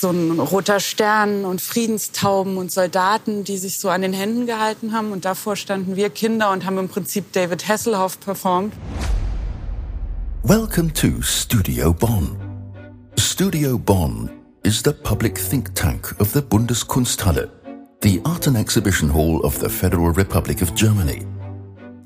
so ein roter Stern und Friedenstauben und Soldaten, die sich so an den Händen gehalten haben. Und davor standen wir Kinder und haben im Prinzip David Hasselhoff performt. Welcome to Studio Bonn. Studio Bonn is the public think tank of the Bundeskunsthalle, the art and exhibition hall of the Federal Republic of Germany.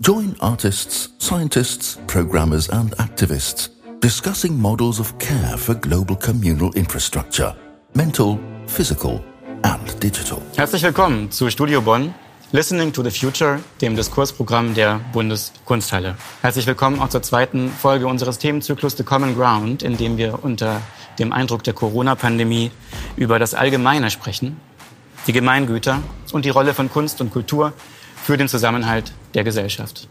Join artists, scientists, programmers and activists discussing models of care for global communal infrastructure, mental, physical and digital. Herzlich willkommen zu Studio Bonn, Listening to the Future, dem Diskursprogramm der Bundeskunsthalle. Herzlich willkommen auch zur zweiten Folge unseres Themenzyklus The Common Ground, in dem wir unter dem Eindruck der Corona-Pandemie über das Allgemeine sprechen, die Gemeingüter und die Rolle von Kunst und Kultur für den Zusammenhalt der Gesellschaft.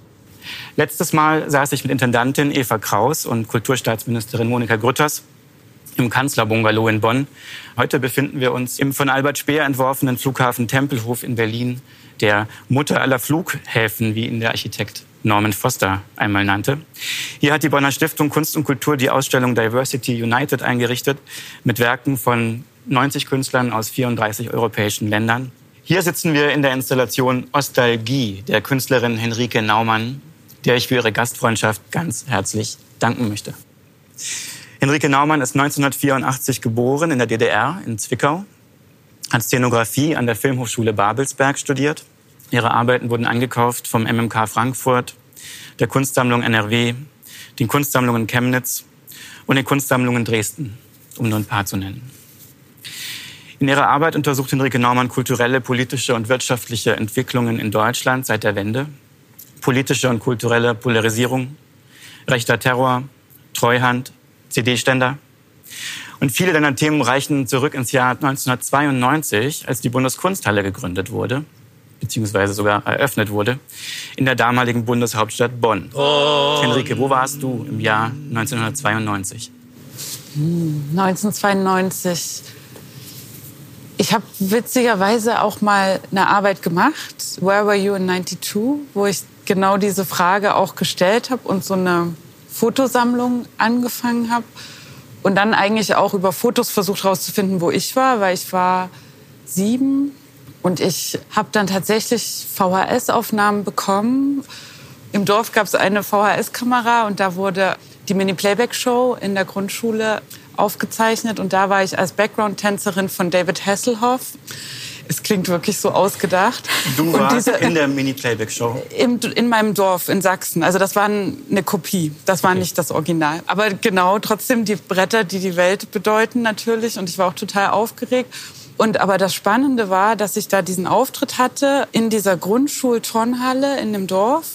Letztes Mal saß ich mit Intendantin Eva Kraus und Kulturstaatsministerin Monika Grütters im Kanzlerbungalow in Bonn. Heute befinden wir uns im von Albert Speer entworfenen Flughafen Tempelhof in Berlin, der Mutter aller Flughäfen, wie ihn der Architekt Norman Foster einmal nannte. Hier hat die Bonner Stiftung Kunst und Kultur die Ausstellung Diversity United eingerichtet mit Werken von 90 Künstlern aus 34 europäischen Ländern. Hier sitzen wir in der Installation Ostalgie der Künstlerin Henrike Naumann, der ich für ihre Gastfreundschaft ganz herzlich danken möchte. Henrike Naumann ist 1984 geboren in der DDR in Zwickau, hat Szenografie an der Filmhochschule Babelsberg studiert. Ihre Arbeiten wurden angekauft vom MMK Frankfurt, der Kunstsammlung NRW, den Kunstsammlungen Chemnitz und den Kunstsammlungen Dresden, um nur ein paar zu nennen. In ihrer Arbeit untersucht Henrike Naumann kulturelle, politische und wirtschaftliche Entwicklungen in Deutschland seit der Wende politische und kulturelle Polarisierung, rechter Terror, Treuhand, CD-Ständer. Und viele deiner Themen reichen zurück ins Jahr 1992, als die Bundeskunsthalle gegründet wurde, beziehungsweise sogar eröffnet wurde, in der damaligen Bundeshauptstadt Bonn. Oh. Henrike, wo warst du im Jahr 1992? 1992. Ich habe witzigerweise auch mal eine Arbeit gemacht, Where Were You in 92, wo ich genau diese Frage auch gestellt habe und so eine Fotosammlung angefangen habe und dann eigentlich auch über Fotos versucht herauszufinden, wo ich war, weil ich war sieben und ich habe dann tatsächlich VHS-Aufnahmen bekommen. Im Dorf gab es eine VHS-Kamera und da wurde die Mini-Playback-Show in der Grundschule aufgezeichnet und da war ich als Background-Tänzerin von David Hasselhoff. Es klingt wirklich so ausgedacht. Du warst diese, in der Mini-Playback-Show? In meinem Dorf in Sachsen. Also das war eine Kopie, das war okay. nicht das Original. Aber genau, trotzdem die Bretter, die die Welt bedeuten natürlich. Und ich war auch total aufgeregt. Und aber das Spannende war, dass ich da diesen Auftritt hatte in dieser Grundschulturnhalle in dem Dorf.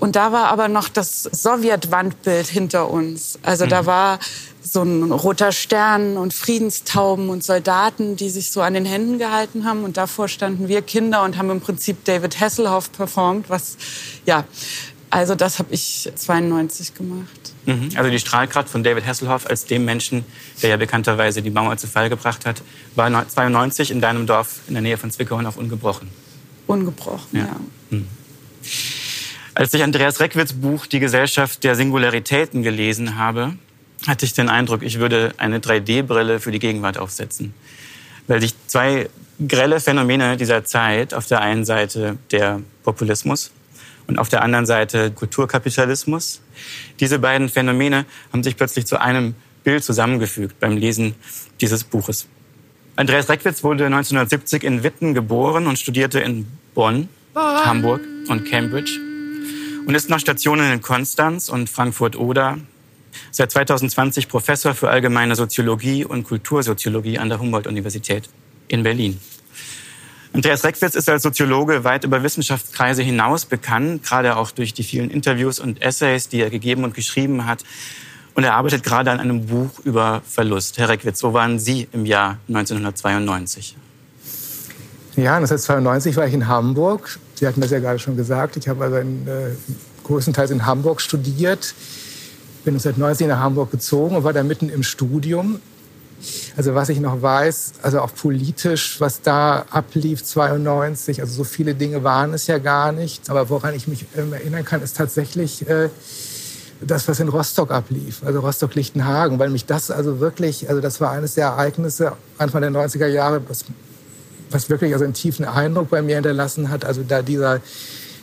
Und da war aber noch das Sowjetwandbild hinter uns. Also mhm. da war so ein roter Stern und Friedenstauben und Soldaten, die sich so an den Händen gehalten haben. Und davor standen wir Kinder und haben im Prinzip David Hasselhoff performt, was, ja, also das habe ich 92 gemacht. Mhm. Also die Strahlkraft von David Hasselhoff als dem Menschen, der ja bekannterweise die Mauer zu Fall gebracht hat, war 92 in deinem Dorf in der Nähe von Zwickau noch ungebrochen. Ungebrochen, ja. ja. Mhm. Als ich Andreas Reckwitz Buch Die Gesellschaft der Singularitäten gelesen habe, hatte ich den Eindruck, ich würde eine 3D-Brille für die Gegenwart aufsetzen. Weil sich zwei grelle Phänomene dieser Zeit, auf der einen Seite der Populismus und auf der anderen Seite Kulturkapitalismus, diese beiden Phänomene haben sich plötzlich zu einem Bild zusammengefügt beim Lesen dieses Buches. Andreas Reckwitz wurde 1970 in Witten geboren und studierte in Bonn, Bonn. Hamburg und Cambridge und ist nach Stationen in Konstanz und Frankfurt-Oder seit 2020 Professor für allgemeine Soziologie und Kultursoziologie an der Humboldt-Universität in Berlin. Andreas Reckwitz ist als Soziologe weit über Wissenschaftskreise hinaus bekannt, gerade auch durch die vielen Interviews und Essays, die er gegeben und geschrieben hat. Und er arbeitet gerade an einem Buch über Verlust. Herr Reckwitz, wo waren Sie im Jahr 1992? Ja, 1992 war ich in Hamburg. Sie hatten das ja gerade schon gesagt. Ich habe also in, äh, größtenteils in Hamburg studiert bin 1990 nach Hamburg gezogen und war da mitten im Studium. Also was ich noch weiß, also auch politisch, was da ablief 92, also so viele Dinge waren es ja gar nicht. Aber woran ich mich erinnern kann, ist tatsächlich, äh, das, was in Rostock ablief, also Rostock-Lichtenhagen, weil mich das also wirklich, also das war eines der Ereignisse Anfang der 90er Jahre, was, was wirklich also einen tiefen Eindruck bei mir hinterlassen hat. Also da dieser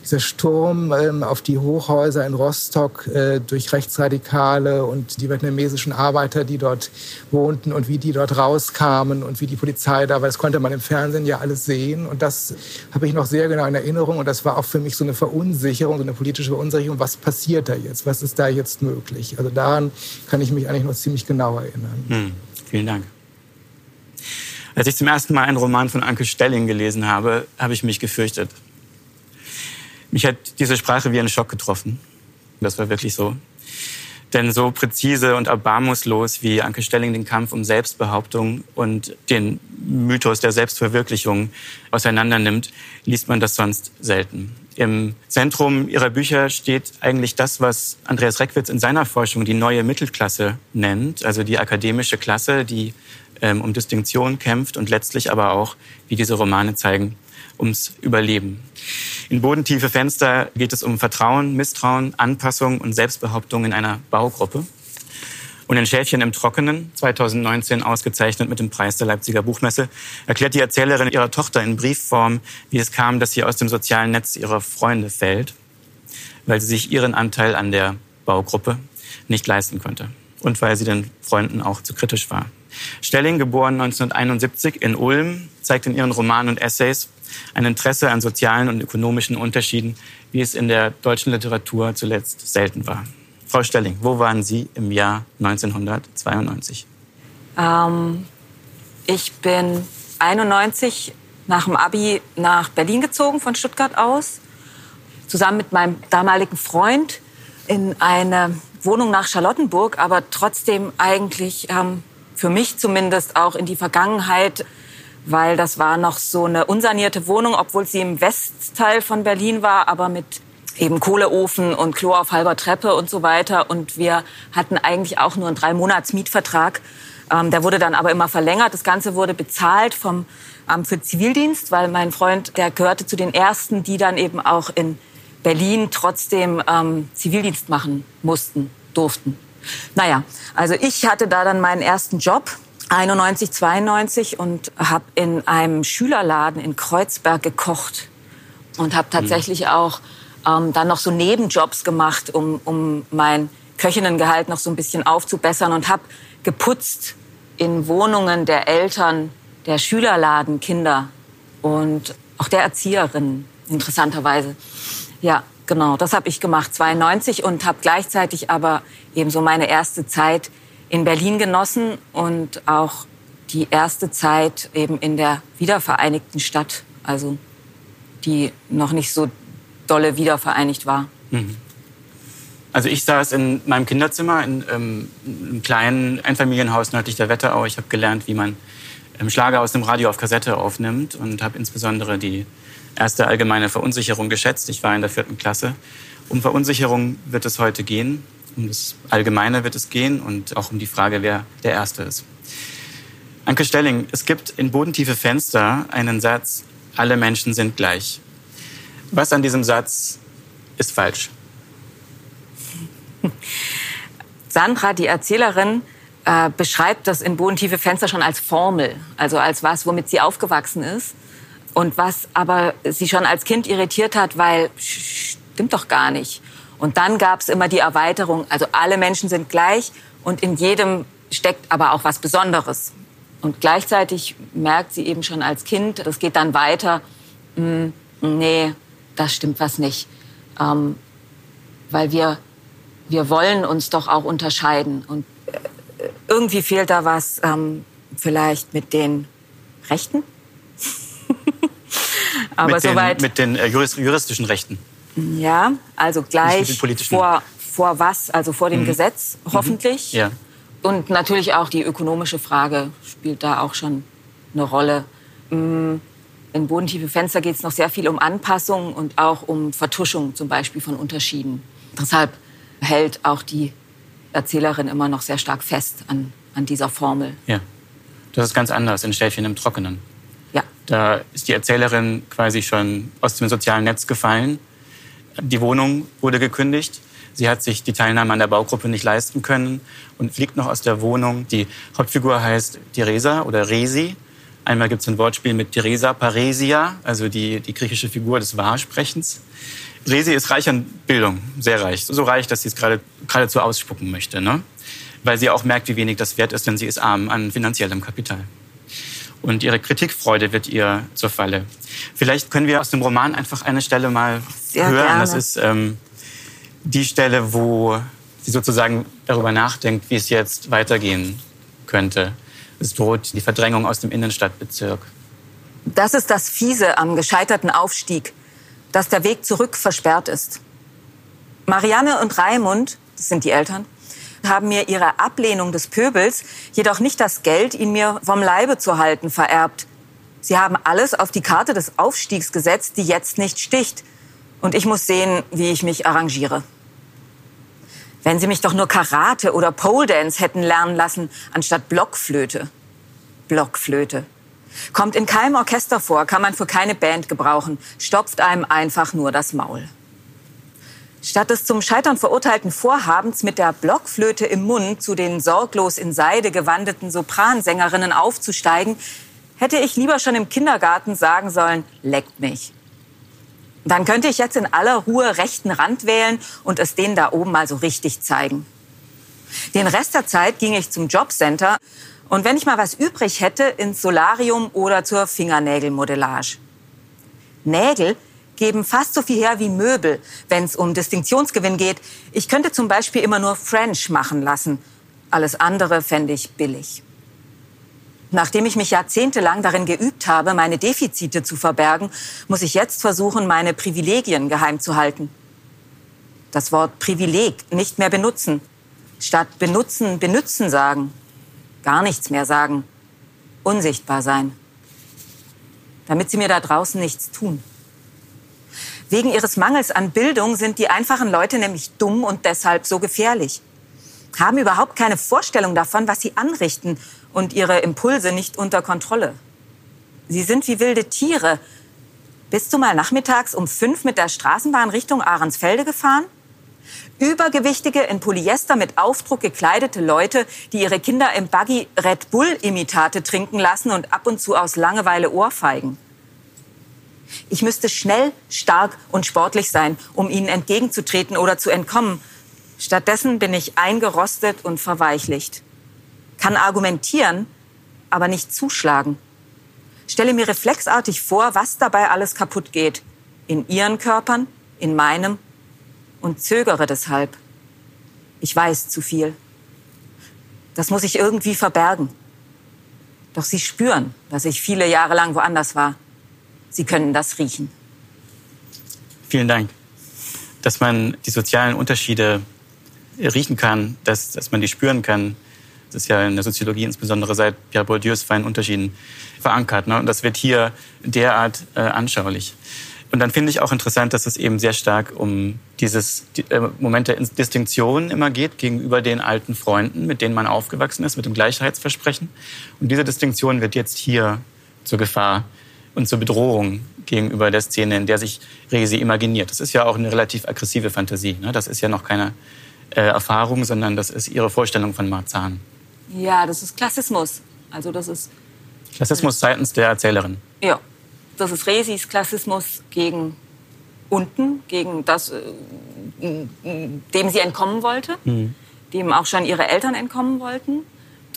dieser Sturm ähm, auf die Hochhäuser in Rostock äh, durch Rechtsradikale und die vietnamesischen Arbeiter, die dort wohnten und wie die dort rauskamen und wie die Polizei da war, das konnte man im Fernsehen ja alles sehen. Und das habe ich noch sehr genau in Erinnerung. Und das war auch für mich so eine Verunsicherung, so eine politische Verunsicherung. Was passiert da jetzt? Was ist da jetzt möglich? Also daran kann ich mich eigentlich noch ziemlich genau erinnern. Hm, vielen Dank. Als ich zum ersten Mal einen Roman von Anke Stelling gelesen habe, habe ich mich gefürchtet. Mich hat diese Sprache wie ein Schock getroffen. Das war wirklich so. Denn so präzise und erbarmungslos wie Anke Stelling den Kampf um Selbstbehauptung und den Mythos der Selbstverwirklichung auseinandernimmt, liest man das sonst selten. Im Zentrum ihrer Bücher steht eigentlich das, was Andreas Reckwitz in seiner Forschung die neue Mittelklasse nennt, also die akademische Klasse, die ähm, um Distinktion kämpft und letztlich aber auch, wie diese Romane zeigen, ums Überleben. In bodentiefe Fenster geht es um Vertrauen, Misstrauen, Anpassung und Selbstbehauptung in einer Baugruppe. Und in Schäfchen im Trockenen, 2019 ausgezeichnet mit dem Preis der Leipziger Buchmesse, erklärt die Erzählerin ihrer Tochter in Briefform, wie es kam, dass sie aus dem sozialen Netz ihrer Freunde fällt, weil sie sich ihren Anteil an der Baugruppe nicht leisten konnte und weil sie den Freunden auch zu kritisch war. Stelling, geboren 1971 in Ulm, zeigt in ihren Romanen und Essays, ein Interesse an sozialen und ökonomischen Unterschieden, wie es in der deutschen Literatur zuletzt selten war. Frau Stelling, wo waren Sie im Jahr 1992? Ähm, ich bin 91 nach dem Abi nach Berlin gezogen von Stuttgart aus, zusammen mit meinem damaligen Freund in eine Wohnung nach Charlottenburg, aber trotzdem eigentlich ähm, für mich zumindest auch in die Vergangenheit weil das war noch so eine unsanierte Wohnung, obwohl sie im Westteil von Berlin war, aber mit eben Kohleofen und Klo auf halber Treppe und so weiter. Und wir hatten eigentlich auch nur einen drei Monats Mietvertrag. Ähm, der wurde dann aber immer verlängert. Das Ganze wurde bezahlt vom Amt für Zivildienst, weil mein Freund, der gehörte zu den ersten, die dann eben auch in Berlin trotzdem ähm, Zivildienst machen mussten, durften. Naja, also ich hatte da dann meinen ersten Job 91, 92 und habe in einem Schülerladen in Kreuzberg gekocht und habe tatsächlich mhm. auch ähm, dann noch so Nebenjobs gemacht, um, um mein Köchinnengehalt noch so ein bisschen aufzubessern und habe geputzt in Wohnungen der Eltern der Schülerladenkinder und auch der Erzieherinnen, interessanterweise. Ja, genau, das habe ich gemacht, 92 und habe gleichzeitig aber eben so meine erste Zeit in Berlin genossen und auch die erste Zeit eben in der wiedervereinigten Stadt, also die noch nicht so dolle wiedervereinigt war. Mhm. Also ich saß in meinem Kinderzimmer in ähm, einem kleinen Einfamilienhaus nördlich der Wetterau. Ich habe gelernt, wie man ähm, Schlager aus dem Radio auf Kassette aufnimmt und habe insbesondere die erste allgemeine Verunsicherung geschätzt. Ich war in der vierten Klasse. Um Verunsicherung wird es heute gehen um das Allgemeine wird es gehen und auch um die Frage, wer der Erste ist. Anke Stelling, es gibt in bodentiefe Fenster einen Satz, alle Menschen sind gleich. Was an diesem Satz ist falsch? Sandra, die Erzählerin, äh, beschreibt das in bodentiefe Fenster schon als Formel, also als was, womit sie aufgewachsen ist. Und was aber sie schon als Kind irritiert hat, weil stimmt doch gar nicht. Und dann gab es immer die Erweiterung, also alle Menschen sind gleich und in jedem steckt aber auch was Besonderes. Und gleichzeitig merkt sie eben schon als Kind, das geht dann weiter, mh, hm, nee, das stimmt was nicht. Ähm, weil wir, wir wollen uns doch auch unterscheiden. Und äh, irgendwie fehlt da was ähm, vielleicht mit den Rechten. aber mit den, soweit. Mit den äh, juristischen Rechten. Ja, also gleich vor, vor was? Also vor dem mhm. Gesetz, mhm. hoffentlich. Mhm. Ja. Und natürlich auch die ökonomische Frage spielt da auch schon eine Rolle. Mm, in bodentiefe Fenster geht es noch sehr viel um Anpassung und auch um Vertuschung zum Beispiel von Unterschieden. Deshalb hält auch die Erzählerin immer noch sehr stark fest an, an dieser Formel. Ja, das ist ganz anders in Städtchen im Trockenen. Ja. Da ist die Erzählerin quasi schon aus dem sozialen Netz gefallen die Wohnung wurde gekündigt. Sie hat sich die Teilnahme an der Baugruppe nicht leisten können und fliegt noch aus der Wohnung. Die Hauptfigur heißt Theresa oder Resi. Einmal gibt es ein Wortspiel mit Theresa Paresia, also die, die griechische Figur des Wahrsprechens. Resi ist reich an Bildung, sehr reich. So reich, dass sie es gerade geradezu ausspucken möchte. Ne? Weil sie auch merkt, wie wenig das wert ist, denn sie ist arm an finanziellem Kapital. Und ihre Kritikfreude wird ihr zur Falle. Vielleicht können wir aus dem Roman einfach eine Stelle mal sehr hören. Gerne. Das ist ähm, die Stelle, wo sie sozusagen darüber nachdenkt, wie es jetzt weitergehen könnte. Es droht die Verdrängung aus dem Innenstadtbezirk. Das ist das Fiese am gescheiterten Aufstieg dass der Weg zurück versperrt ist. Marianne und Raimund, das sind die Eltern, haben mir ihre Ablehnung des Pöbels, jedoch nicht das Geld, ihn mir vom Leibe zu halten, vererbt. Sie haben alles auf die Karte des Aufstiegs gesetzt, die jetzt nicht sticht. Und ich muss sehen, wie ich mich arrangiere. Wenn Sie mich doch nur Karate oder Pole Dance hätten lernen lassen, anstatt Blockflöte. Blockflöte. Kommt in keinem Orchester vor, kann man für keine Band gebrauchen, stopft einem einfach nur das Maul. Statt des zum Scheitern verurteilten Vorhabens, mit der Blockflöte im Mund zu den sorglos in Seide gewandeten Sopransängerinnen aufzusteigen, hätte ich lieber schon im Kindergarten sagen sollen, leckt mich. Dann könnte ich jetzt in aller Ruhe rechten Rand wählen und es denen da oben mal so richtig zeigen. Den Rest der Zeit ging ich zum Jobcenter und wenn ich mal was übrig hätte, ins Solarium oder zur Fingernägelmodellage. Nägel geben fast so viel her wie Möbel, wenn es um Distinktionsgewinn geht. Ich könnte zum Beispiel immer nur French machen lassen. Alles andere fände ich billig. Nachdem ich mich jahrzehntelang darin geübt habe, meine Defizite zu verbergen, muss ich jetzt versuchen, meine Privilegien geheim zu halten. Das Wort Privileg nicht mehr benutzen. Statt benutzen, benützen sagen gar nichts mehr sagen, unsichtbar sein, damit sie mir da draußen nichts tun. Wegen ihres Mangels an Bildung sind die einfachen Leute nämlich dumm und deshalb so gefährlich. Haben überhaupt keine Vorstellung davon, was sie anrichten und ihre Impulse nicht unter Kontrolle. Sie sind wie wilde Tiere. Bist du mal nachmittags um fünf mit der Straßenbahn Richtung Ahrensfelde gefahren? Übergewichtige, in Polyester mit Aufdruck gekleidete Leute, die ihre Kinder im Buggy Red Bull-Imitate trinken lassen und ab und zu aus Langeweile Ohrfeigen. Ich müsste schnell, stark und sportlich sein, um ihnen entgegenzutreten oder zu entkommen. Stattdessen bin ich eingerostet und verweichlicht. Kann argumentieren, aber nicht zuschlagen. Stelle mir reflexartig vor, was dabei alles kaputt geht. In ihren Körpern, in meinem und zögere deshalb. Ich weiß zu viel. Das muss ich irgendwie verbergen. Doch sie spüren, dass ich viele Jahre lang woanders war. Sie können das riechen. Vielen Dank. Dass man die sozialen Unterschiede riechen kann, dass, dass man die spüren kann, das ist ja in der Soziologie insbesondere seit Pierre Bourdieus feinen Unterschieden verankert. Ne? Und das wird hier derart äh, anschaulich. Und dann finde ich auch interessant, dass es eben sehr stark um dieses äh, Moment der Distinktion immer geht gegenüber den alten Freunden, mit denen man aufgewachsen ist, mit dem Gleichheitsversprechen. Und diese Distinktion wird jetzt hier zur Gefahr und zur Bedrohung gegenüber der Szene, in der sich Resi imaginiert. Das ist ja auch eine relativ aggressive Fantasie. Ne? Das ist ja noch keine äh, Erfahrung, sondern das ist ihre Vorstellung von Marzahn. Ja, das ist Klassismus. Also das ist Klassismus seitens der Erzählerin. Ja, das ist Resis Klassismus gegen unten, gegen das, äh, dem sie entkommen wollte, mhm. dem auch schon ihre Eltern entkommen wollten.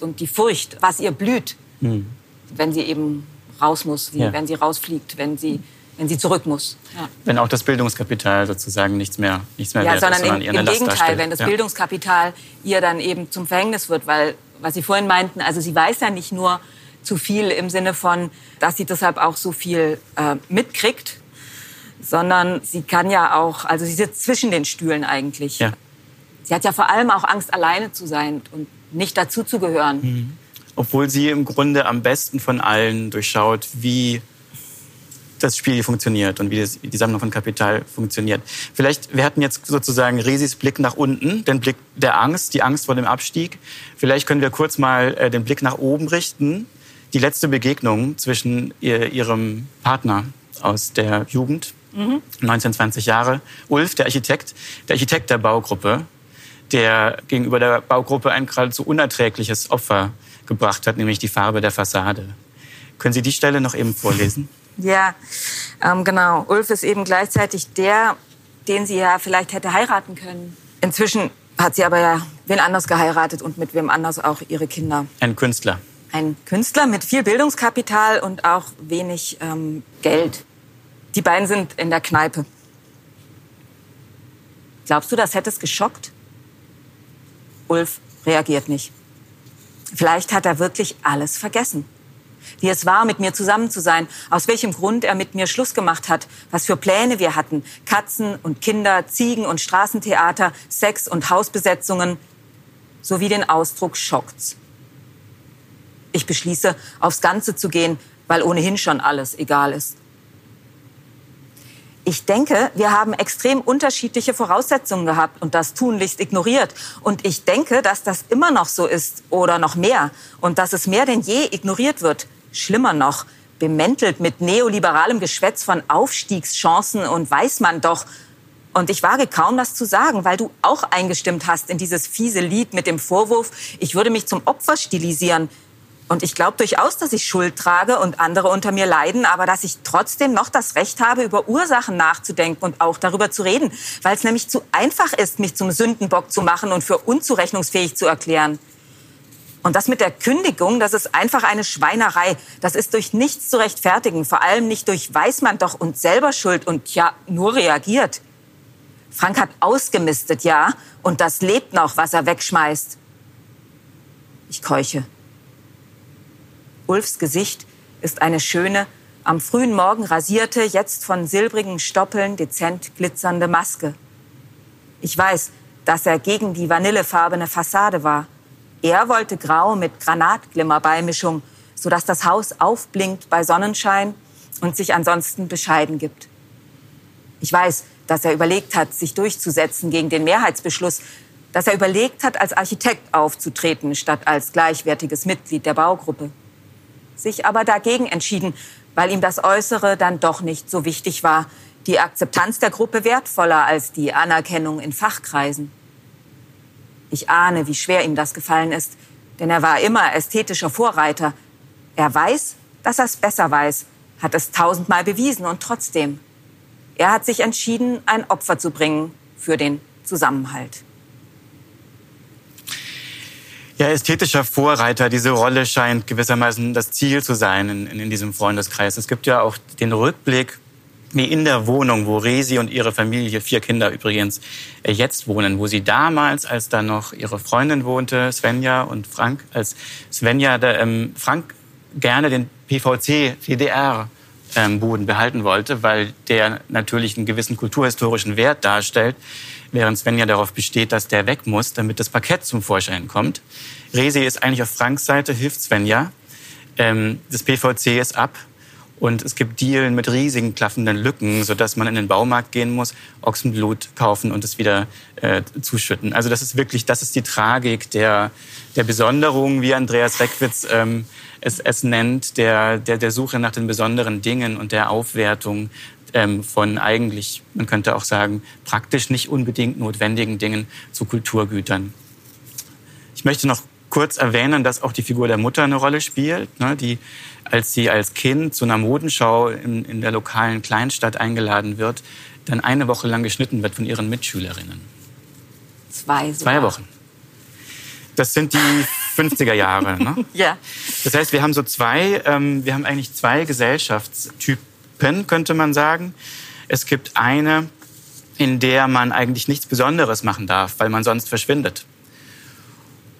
Und die Furcht, was ihr blüht, mhm. wenn sie eben raus muss, wie, ja. wenn sie rausfliegt, wenn sie, wenn sie zurück muss. Ja. Wenn auch das Bildungskapital sozusagen nichts mehr, nichts mehr ja, wert sondern ist, sondern im, im Gegenteil, wenn das ja. Bildungskapital ihr dann eben zum Verhängnis wird, weil, was Sie vorhin meinten, also sie weiß ja nicht nur, zu viel im Sinne von, dass sie deshalb auch so viel äh, mitkriegt, sondern sie kann ja auch, also sie sitzt zwischen den Stühlen eigentlich. Ja. Sie hat ja vor allem auch Angst, alleine zu sein und nicht dazuzugehören. Mhm. Obwohl sie im Grunde am besten von allen durchschaut, wie das Spiel funktioniert und wie das, die Sammlung von Kapital funktioniert. Vielleicht, wir hatten jetzt sozusagen Resis Blick nach unten, den Blick der Angst, die Angst vor dem Abstieg. Vielleicht können wir kurz mal äh, den Blick nach oben richten die letzte Begegnung zwischen ihr, ihrem Partner aus der Jugend, mhm. 19, 20 Jahre. Ulf, der Architekt, der Architekt der Baugruppe, der gegenüber der Baugruppe ein geradezu unerträgliches Opfer gebracht hat, nämlich die Farbe der Fassade. Können Sie die Stelle noch eben vorlesen? Ja, ähm, genau. Ulf ist eben gleichzeitig der, den sie ja vielleicht hätte heiraten können. Inzwischen hat sie aber ja wen anders geheiratet und mit wem anders auch ihre Kinder. Ein Künstler. Ein Künstler mit viel Bildungskapital und auch wenig ähm, Geld. Die beiden sind in der Kneipe. Glaubst du, das hätte es geschockt? Ulf reagiert nicht. Vielleicht hat er wirklich alles vergessen wie es war, mit mir zusammen zu sein, aus welchem Grund er mit mir Schluss gemacht hat, was für Pläne wir hatten, Katzen und Kinder, Ziegen und Straßentheater, Sex und Hausbesetzungen, sowie den Ausdruck schockt's. Ich beschließe, aufs Ganze zu gehen, weil ohnehin schon alles egal ist. Ich denke, wir haben extrem unterschiedliche Voraussetzungen gehabt und das tunlichst ignoriert. Und ich denke, dass das immer noch so ist oder noch mehr und dass es mehr denn je ignoriert wird. Schlimmer noch, bemäntelt mit neoliberalem Geschwätz von Aufstiegschancen und weiß man doch. Und ich wage kaum das zu sagen, weil du auch eingestimmt hast in dieses fiese Lied mit dem Vorwurf, ich würde mich zum Opfer stilisieren. Und ich glaube durchaus, dass ich Schuld trage und andere unter mir leiden, aber dass ich trotzdem noch das Recht habe, über Ursachen nachzudenken und auch darüber zu reden, weil es nämlich zu einfach ist, mich zum Sündenbock zu machen und für unzurechnungsfähig zu erklären. Und das mit der Kündigung, das ist einfach eine Schweinerei. Das ist durch nichts zu rechtfertigen, vor allem nicht durch weiß man doch und selber schuld und ja, nur reagiert. Frank hat ausgemistet, ja, und das lebt noch, was er wegschmeißt. Ich keuche. Ulfs Gesicht ist eine schöne, am frühen Morgen rasierte, jetzt von silbrigen Stoppeln dezent glitzernde Maske. Ich weiß, dass er gegen die vanillefarbene Fassade war. Er wollte Grau mit Granatglimmerbeimischung, sodass das Haus aufblinkt bei Sonnenschein und sich ansonsten bescheiden gibt. Ich weiß, dass er überlegt hat, sich durchzusetzen gegen den Mehrheitsbeschluss, dass er überlegt hat, als Architekt aufzutreten, statt als gleichwertiges Mitglied der Baugruppe. Sich aber dagegen entschieden, weil ihm das Äußere dann doch nicht so wichtig war, die Akzeptanz der Gruppe wertvoller als die Anerkennung in Fachkreisen. Ich ahne, wie schwer ihm das gefallen ist, denn er war immer ästhetischer Vorreiter. Er weiß, dass er es besser weiß, hat es tausendmal bewiesen und trotzdem. Er hat sich entschieden, ein Opfer zu bringen für den Zusammenhalt. Ja, ästhetischer Vorreiter, diese Rolle scheint gewissermaßen das Ziel zu sein in, in, diesem Freundeskreis. Es gibt ja auch den Rückblick wie in der Wohnung, wo Resi und ihre Familie, vier Kinder übrigens, äh, jetzt wohnen, wo sie damals, als da noch ihre Freundin wohnte, Svenja und Frank, als Svenja der, ähm, Frank gerne den PVC, DDR, ähm, Boden behalten wollte, weil der natürlich einen gewissen kulturhistorischen Wert darstellt, während Svenja darauf besteht, dass der weg muss, damit das Parkett zum Vorschein kommt. Resi ist eigentlich auf Franks Seite, hilft Svenja. Ähm, das PVC ist ab und es gibt Dielen mit riesigen klaffenden Lücken, sodass man in den Baumarkt gehen muss, Ochsenblut kaufen und es wieder äh, zuschütten. Also das ist wirklich, das ist die Tragik der, der Besonderung, wie Andreas Reckwitz ähm, es, es nennt, der, der, der Suche nach den besonderen Dingen und der Aufwertung ähm, von eigentlich, man könnte auch sagen, praktisch nicht unbedingt notwendigen Dingen zu Kulturgütern. Ich möchte noch kurz erwähnen, dass auch die Figur der Mutter eine Rolle spielt, ne, die als sie als Kind zu einer Modenschau in, in der lokalen Kleinstadt eingeladen wird, dann eine Woche lang geschnitten wird von ihren Mitschülerinnen. Zwei. Sogar. Zwei Wochen. Das sind die 50er Jahre. Ne? ja. Das heißt, wir haben so zwei, ähm, wir haben eigentlich zwei Gesellschaftstypen, könnte man sagen. Es gibt eine, in der man eigentlich nichts Besonderes machen darf, weil man sonst verschwindet.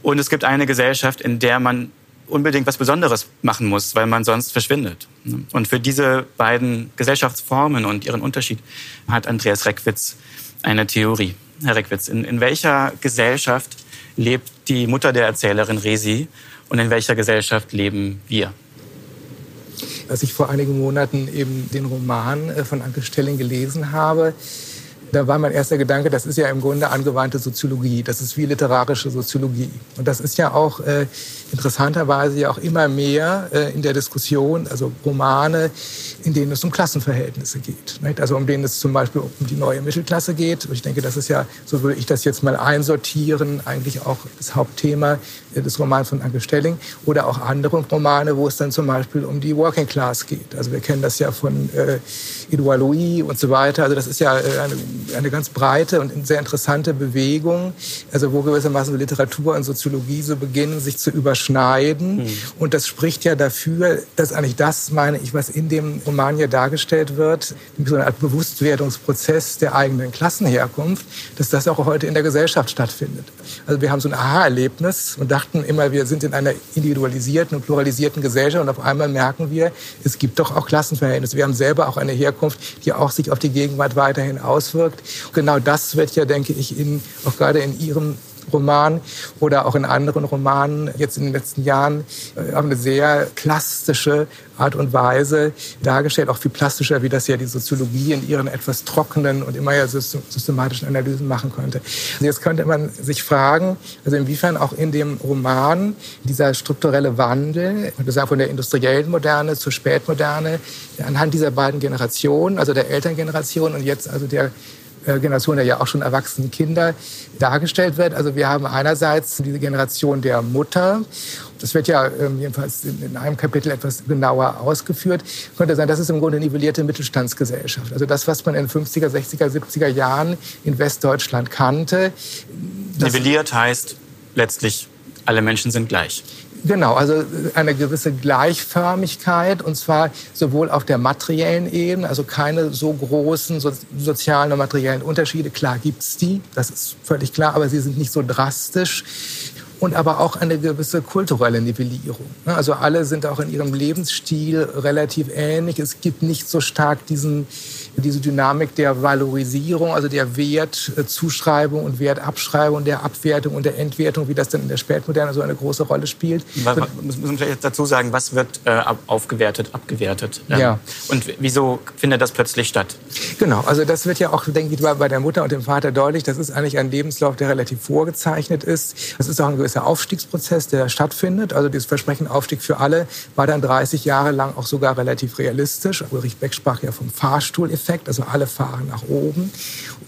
Und es gibt eine Gesellschaft, in der man unbedingt was Besonderes machen muss, weil man sonst verschwindet. Und für diese beiden Gesellschaftsformen und ihren Unterschied hat Andreas Reckwitz eine Theorie. Herr Reckwitz, in, in welcher Gesellschaft lebt die Mutter der Erzählerin Resi und in welcher Gesellschaft leben wir? Als ich vor einigen Monaten eben den Roman äh, von Anke Stelling gelesen habe, da war mein erster Gedanke, das ist ja im Grunde angewandte Soziologie. Das ist wie literarische Soziologie. Und das ist ja auch äh, interessanterweise ja auch immer mehr äh, in der Diskussion, also Romane, in denen es um Klassenverhältnisse geht. Nicht? Also um denen es zum Beispiel um die neue Mittelklasse geht. Ich denke, das ist ja, so würde ich das jetzt mal einsortieren, eigentlich auch das Hauptthema äh, des Romans von Anke Stelling. Oder auch andere Romane, wo es dann zum Beispiel um die Working Class geht. Also wir kennen das ja von äh, Edouard Louis und so weiter. Also das ist ja äh, eine, eine ganz breite und sehr interessante Bewegung, also wo gewissermaßen Literatur und Soziologie so beginnen, sich zu überschneiden. Mhm. Und das spricht ja dafür, dass eigentlich das, meine ich, was in dem Roman hier dargestellt wird, so eine Art Bewusstwerdungsprozess der eigenen Klassenherkunft, dass das auch heute in der Gesellschaft stattfindet. Also wir haben so ein Aha-Erlebnis und dachten immer, wir sind in einer individualisierten und pluralisierten Gesellschaft und auf einmal merken wir, es gibt doch auch Klassenverhältnisse. Wir haben selber auch eine Herkunft, die auch sich auf die Gegenwart weiterhin auswirkt. Genau das wird ja, denke ich, in, auch gerade in Ihrem Roman oder auch in anderen Romanen jetzt in den letzten Jahren äh, auf eine sehr plastische Art und Weise dargestellt, auch viel plastischer, wie das ja die Soziologie in ihren etwas trockenen und immer ja systematischen Analysen machen könnte. Also jetzt könnte man sich fragen, also inwiefern auch in dem Roman dieser strukturelle Wandel, sagen von der industriellen Moderne zur Spätmoderne, anhand dieser beiden Generationen, also der Elterngeneration und jetzt also der Generation der ja auch schon erwachsenen Kinder dargestellt wird. Also wir haben einerseits diese Generation der Mutter. Das wird ja ähm, jedenfalls in einem Kapitel etwas genauer ausgeführt. Könnte sein, das ist im Grunde nivellierte Mittelstandsgesellschaft. Also das, was man in 50er, 60er, 70er Jahren in Westdeutschland kannte. Nivelliert heißt letztlich, alle Menschen sind gleich. Genau, also eine gewisse Gleichförmigkeit und zwar sowohl auf der materiellen Ebene, also keine so großen so, sozialen und materiellen Unterschiede. Klar gibt's die, das ist völlig klar, aber sie sind nicht so drastisch und aber auch eine gewisse kulturelle Nivellierung. Also alle sind auch in ihrem Lebensstil relativ ähnlich. Es gibt nicht so stark diesen diese Dynamik der Valorisierung, also der Wertzuschreibung und Wertabschreibung, der Abwertung und der Entwertung, wie das dann in der Spätmoderne so eine große Rolle spielt. Was, muss man vielleicht dazu sagen, was wird äh, aufgewertet, abgewertet? Ähm, ja. Und wieso findet das plötzlich statt? Genau, also das wird ja auch, denke ich, bei der Mutter und dem Vater deutlich. Das ist eigentlich ein Lebenslauf, der relativ vorgezeichnet ist. Das ist auch ein gewisser Aufstiegsprozess, der stattfindet. Also dieses Versprechen Aufstieg für alle war dann 30 Jahre lang auch sogar relativ realistisch. Ulrich Beck sprach ja vom Fahrstuhleffekt. Effekt, also alle fahren nach oben.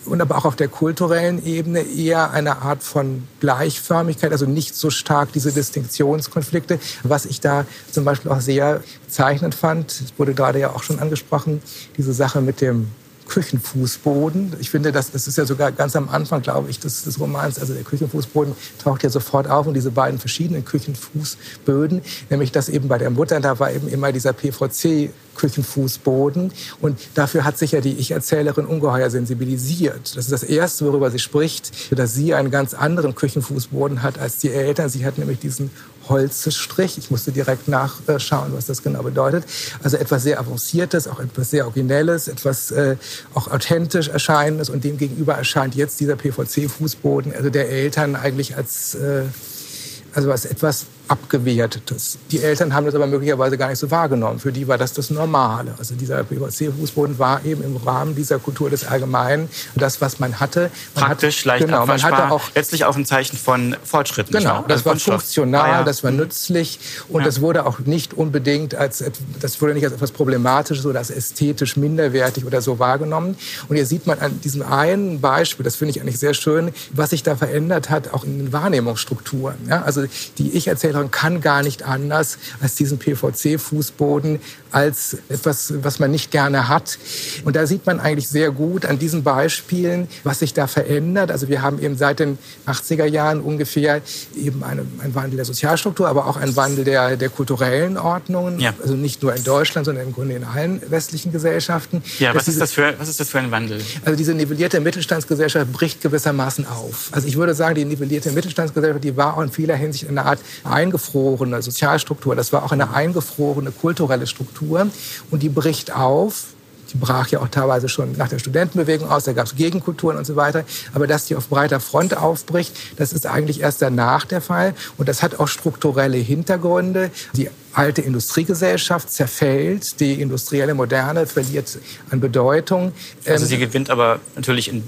Und aber auch auf der kulturellen Ebene eher eine Art von Gleichförmigkeit, also nicht so stark diese Distinktionskonflikte. Was ich da zum Beispiel auch sehr zeichnend fand, wurde gerade ja auch schon angesprochen, diese Sache mit dem Küchenfußboden. Ich finde, das, das ist ja sogar ganz am Anfang, glaube ich, des, des Romans. Also der Küchenfußboden taucht ja sofort auf und diese beiden verschiedenen Küchenfußböden, nämlich das eben bei der Mutter, da war eben immer dieser PVC Küchenfußboden. Und dafür hat sich ja die Ich-Erzählerin ungeheuer sensibilisiert. Das ist das Erste, worüber sie spricht, dass sie einen ganz anderen Küchenfußboden hat als die Eltern. Sie hat nämlich diesen Holzstrich. Ich musste direkt nachschauen, was das genau bedeutet. Also etwas sehr Avanciertes, auch etwas sehr Originelles, etwas äh, auch authentisch Erscheinendes. Und demgegenüber erscheint jetzt dieser PVC-Fußboden, also der Eltern eigentlich als, äh, also als etwas Abgewertetes. Die Eltern haben das aber möglicherweise gar nicht so wahrgenommen. Für die war das das Normale. Also dieser PVC-Fußboden war eben im Rahmen dieser Kultur des Allgemeinen das, was man hatte. Man Praktisch, hatte, leicht genau, man hatte auch letztlich auch ein Zeichen von Fortschritten. Genau, das also war funktional, ah, ja. das war nützlich und ja. das wurde auch nicht unbedingt als das wurde nicht als etwas Problematisches oder als ästhetisch minderwertig oder so wahrgenommen. Und hier sieht man an diesem einen Beispiel, das finde ich eigentlich sehr schön, was sich da verändert hat, auch in den Wahrnehmungsstrukturen. Ja, also die ich erzähle Versicherung kann gar nicht anders als diesen PVC-Fußboden als etwas, was man nicht gerne hat. Und da sieht man eigentlich sehr gut an diesen Beispielen, was sich da verändert. Also wir haben eben seit den 80er Jahren ungefähr eben eine, einen Wandel der Sozialstruktur, aber auch einen Wandel der, der kulturellen Ordnungen. Ja. Also nicht nur in Deutschland, sondern im Grunde in allen westlichen Gesellschaften. Ja, was ist, das für, was ist das für ein Wandel? Also diese nivellierte Mittelstandsgesellschaft bricht gewissermaßen auf. Also ich würde sagen, die nivellierte Mittelstandsgesellschaft, die war auch in vieler Hinsicht eine Art eingefrorene Sozialstruktur. Das war auch eine eingefrorene kulturelle Struktur. Und die bricht auf die brach ja auch teilweise schon nach der Studentenbewegung aus, da gab es Gegenkulturen und so weiter. Aber dass die auf breiter Front aufbricht, das ist eigentlich erst danach der Fall. Und das hat auch strukturelle Hintergründe. Die alte Industriegesellschaft zerfällt, die industrielle Moderne verliert an Bedeutung. Also sie gewinnt aber natürlich in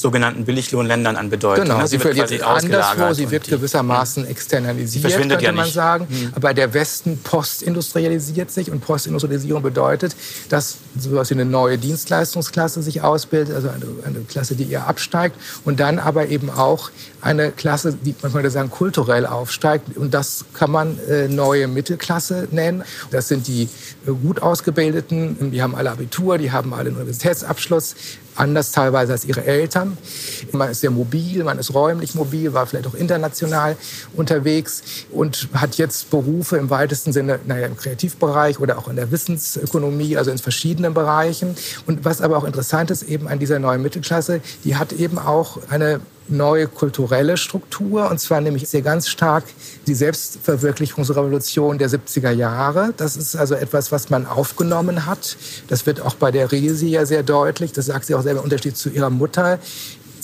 sogenannten Billiglohnländern an Bedeutung. Genau, ne? sie, sie wird anderswo, sie wird gewissermaßen externalisiert, könnte ja man sagen. Hm. Aber der Westen postindustrialisiert sich und Postindustrialisierung bedeutet, dass sowas wie eine neue Dienstleistungsklasse sich ausbildet, also eine, eine Klasse, die eher absteigt und dann aber eben auch eine Klasse, die man könnte sagen kulturell aufsteigt und das kann man äh, neue Mittelklasse nennen. Das sind die äh, gut ausgebildeten, die haben alle Abitur, die haben alle einen Universitätsabschluss, anders teilweise als ihre Eltern. Man ist sehr mobil, man ist räumlich mobil, war vielleicht auch international unterwegs und hat jetzt Berufe im weitesten Sinne, naja, im Kreativbereich oder auch in der Wissensökonomie, also in verschiedenen Bereichen. Und was aber auch interessant ist eben an dieser neuen Mittelklasse, die hat eben auch eine neue kulturelle Struktur, und zwar nämlich sehr ganz stark die Selbstverwirklichungsrevolution der 70er Jahre. Das ist also etwas, was man aufgenommen hat. Das wird auch bei der Resi ja sehr deutlich. Das sagt sie auch selber im Unterschied zu ihrer Mutter.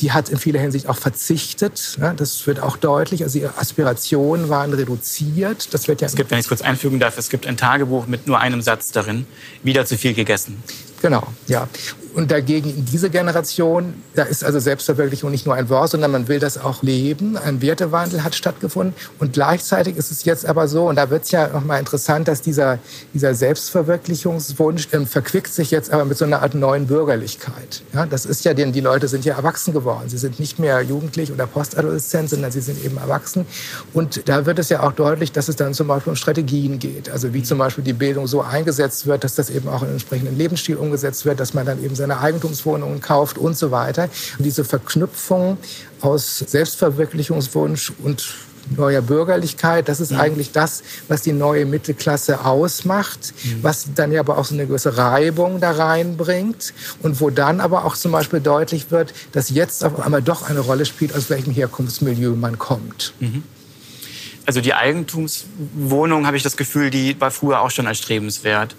Die hat in vieler Hinsicht auch verzichtet. Das wird auch deutlich. Also ihre Aspirationen waren reduziert. Das wird ja es gibt, wenn ich es kurz einfügen darf, es gibt ein Tagebuch mit nur einem Satz darin. Wieder zu viel gegessen. Genau, ja. Und dagegen in diese Generation, da ist also Selbstverwirklichung nicht nur ein Wort, sondern man will das auch leben. Ein Wertewandel hat stattgefunden. Und gleichzeitig ist es jetzt aber so, und da wird es ja nochmal interessant, dass dieser, dieser Selbstverwirklichungswunsch ähm, verquickt sich jetzt aber mit so einer Art neuen Bürgerlichkeit. Ja, das ist ja, denn die Leute sind ja erwachsen geworden. Sie sind nicht mehr jugendlich oder postadoleszent, sondern sie sind eben erwachsen. Und da wird es ja auch deutlich, dass es dann zum Beispiel um Strategien geht. Also wie zum Beispiel die Bildung so eingesetzt wird, dass das eben auch in entsprechenden Lebensstil umgesetzt wird, dass man dann eben seine seine Eigentumswohnungen kauft und so weiter. Und diese Verknüpfung aus Selbstverwirklichungswunsch und neuer Bürgerlichkeit. Das ist mhm. eigentlich das, was die neue Mittelklasse ausmacht, mhm. was dann ja aber auch so eine gewisse Reibung da reinbringt und wo dann aber auch zum Beispiel deutlich wird, dass jetzt auf einmal doch eine Rolle spielt, aus welchem Herkunftsmilieu man kommt. Mhm. Also die Eigentumswohnung, habe ich das Gefühl, die war früher auch schon erstrebenswert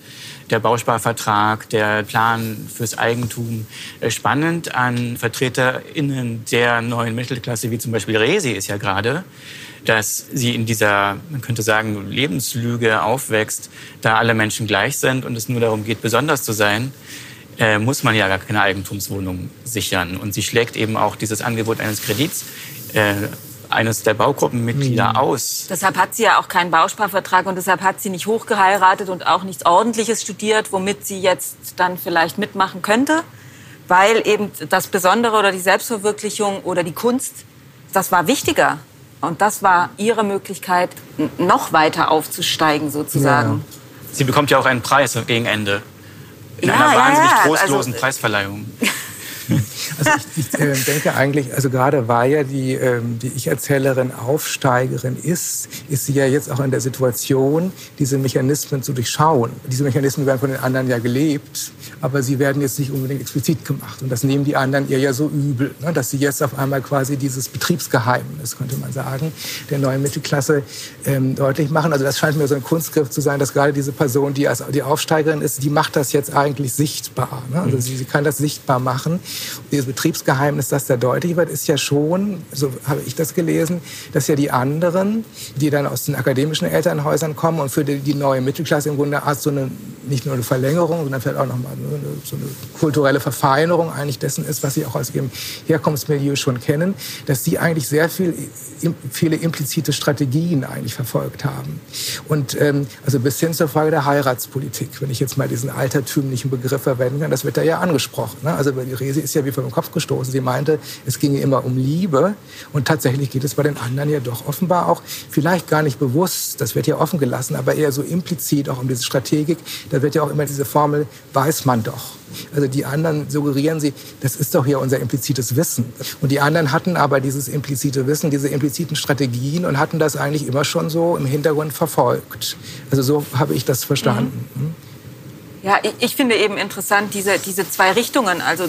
der Bausparvertrag, der Plan fürs Eigentum äh, spannend an VertreterInnen der neuen Mittelklasse, wie zum Beispiel Resi ist ja gerade, dass sie in dieser, man könnte sagen, Lebenslüge aufwächst, da alle Menschen gleich sind und es nur darum geht, besonders zu sein, äh, muss man ja gar keine Eigentumswohnung sichern. Und sie schlägt eben auch dieses Angebot eines Kredits äh, eines der Baugruppenmitglieder mhm. aus. Deshalb hat sie ja auch keinen Bausparvertrag und deshalb hat sie nicht hochgeheiratet und auch nichts Ordentliches studiert, womit sie jetzt dann vielleicht mitmachen könnte, weil eben das Besondere oder die Selbstverwirklichung oder die Kunst, das war wichtiger. Und das war ihre Möglichkeit, noch weiter aufzusteigen sozusagen. Ja. Sie bekommt ja auch einen Preis gegen Ende. In ja, einer wahnsinnig ja, trostlosen also, Preisverleihung. Also ich, ich äh, denke eigentlich, also gerade weil ja die, ähm, die Ich-Erzählerin Aufsteigerin ist, ist sie ja jetzt auch in der Situation, diese Mechanismen zu durchschauen. Diese Mechanismen werden von den anderen ja gelebt, aber sie werden jetzt nicht unbedingt explizit gemacht. Und das nehmen die anderen ihr ja so übel, ne, dass sie jetzt auf einmal quasi dieses Betriebsgeheimnis, könnte man sagen, der neuen Mittelklasse ähm, deutlich machen. Also das scheint mir so ein Kunstgriff zu sein, dass gerade diese Person, die als die Aufsteigerin ist, die macht das jetzt eigentlich sichtbar. Ne? Also sie, sie kann das sichtbar machen. Dieses Betriebsgeheimnis, das da deutlich wird, ist ja schon, so habe ich das gelesen, dass ja die anderen, die dann aus den akademischen Elternhäusern kommen und für die, die neue Mittelklasse im Grunde Art so eine, nicht nur eine Verlängerung, sondern vielleicht auch nochmal so eine kulturelle Verfeinerung eigentlich dessen ist, was sie auch aus ihrem Herkunftsmilieu schon kennen, dass sie eigentlich sehr viel, viele implizite Strategien eigentlich verfolgt haben. Und ähm, also bis hin zur Frage der Heiratspolitik, wenn ich jetzt mal diesen altertümlichen Begriff verwenden kann, das wird da ja angesprochen. Ne? Also die Resi ist ja wie vor den Kopf gestoßen. Sie meinte, es ginge immer um Liebe. Und tatsächlich geht es bei den anderen ja doch offenbar auch, vielleicht gar nicht bewusst, das wird ja offen gelassen, aber eher so implizit auch um diese Strategik. Da wird ja auch immer diese Formel, weiß man doch. Also die anderen suggerieren sie, das ist doch hier unser implizites Wissen. Und die anderen hatten aber dieses implizite Wissen, diese impliziten Strategien und hatten das eigentlich immer schon so im Hintergrund verfolgt. Also so habe ich das verstanden. Mhm. Ja, ich, ich, finde eben interessant diese, diese zwei Richtungen. Also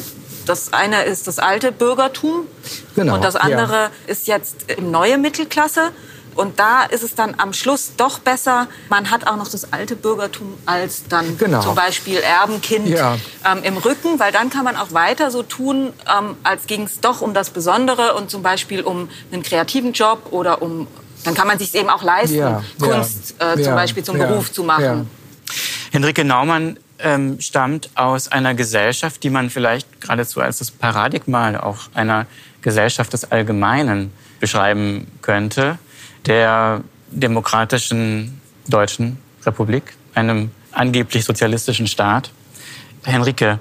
das eine ist das alte Bürgertum genau, und das andere ja. ist jetzt neue Mittelklasse. Und da ist es dann am Schluss doch besser. Man hat auch noch das alte Bürgertum als dann genau. zum Beispiel Erbenkind ja. ähm, im Rücken, weil dann kann man auch weiter so tun, ähm, als ging es doch um das Besondere und zum Beispiel um einen kreativen Job oder um, dann kann man sich eben auch leisten, ja. Kunst ja. Äh, zum Beispiel zum Beruf zu machen. Henrike Naumann ähm, stammt aus einer Gesellschaft, die man vielleicht geradezu als das Paradigma auch einer Gesellschaft des Allgemeinen beschreiben könnte, der demokratischen Deutschen Republik, einem angeblich sozialistischen Staat. Henrike,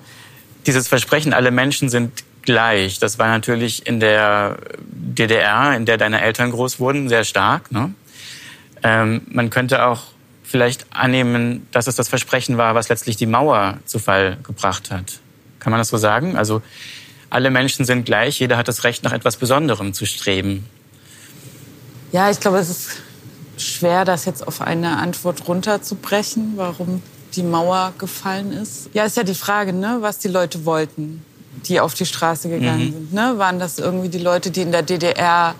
dieses Versprechen, alle Menschen sind gleich, das war natürlich in der DDR, in der deine Eltern groß wurden, sehr stark. Ne? Ähm, man könnte auch vielleicht annehmen, dass es das Versprechen war, was letztlich die Mauer zu Fall gebracht hat. Kann man das so sagen? Also alle Menschen sind gleich, jeder hat das Recht, nach etwas Besonderem zu streben. Ja, ich glaube, es ist schwer, das jetzt auf eine Antwort runterzubrechen, warum die Mauer gefallen ist. Ja, ist ja die Frage, ne, was die Leute wollten, die auf die Straße gegangen mhm. sind. Ne? Waren das irgendwie die Leute, die in der DDR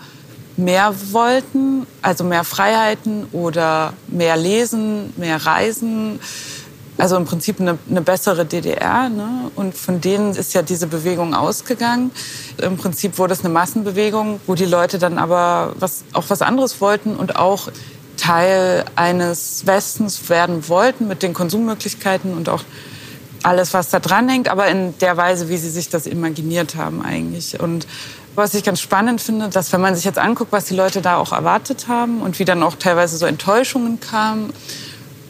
mehr wollten, also mehr Freiheiten oder mehr Lesen, mehr Reisen. Also im Prinzip eine, eine bessere DDR. Ne? Und von denen ist ja diese Bewegung ausgegangen. Im Prinzip wurde es eine Massenbewegung, wo die Leute dann aber was, auch was anderes wollten und auch Teil eines Westens werden wollten mit den Konsummöglichkeiten und auch alles, was da dran hängt, aber in der Weise, wie sie sich das imaginiert haben eigentlich. Und was ich ganz spannend finde, dass wenn man sich jetzt anguckt, was die Leute da auch erwartet haben und wie dann auch teilweise so Enttäuschungen kamen,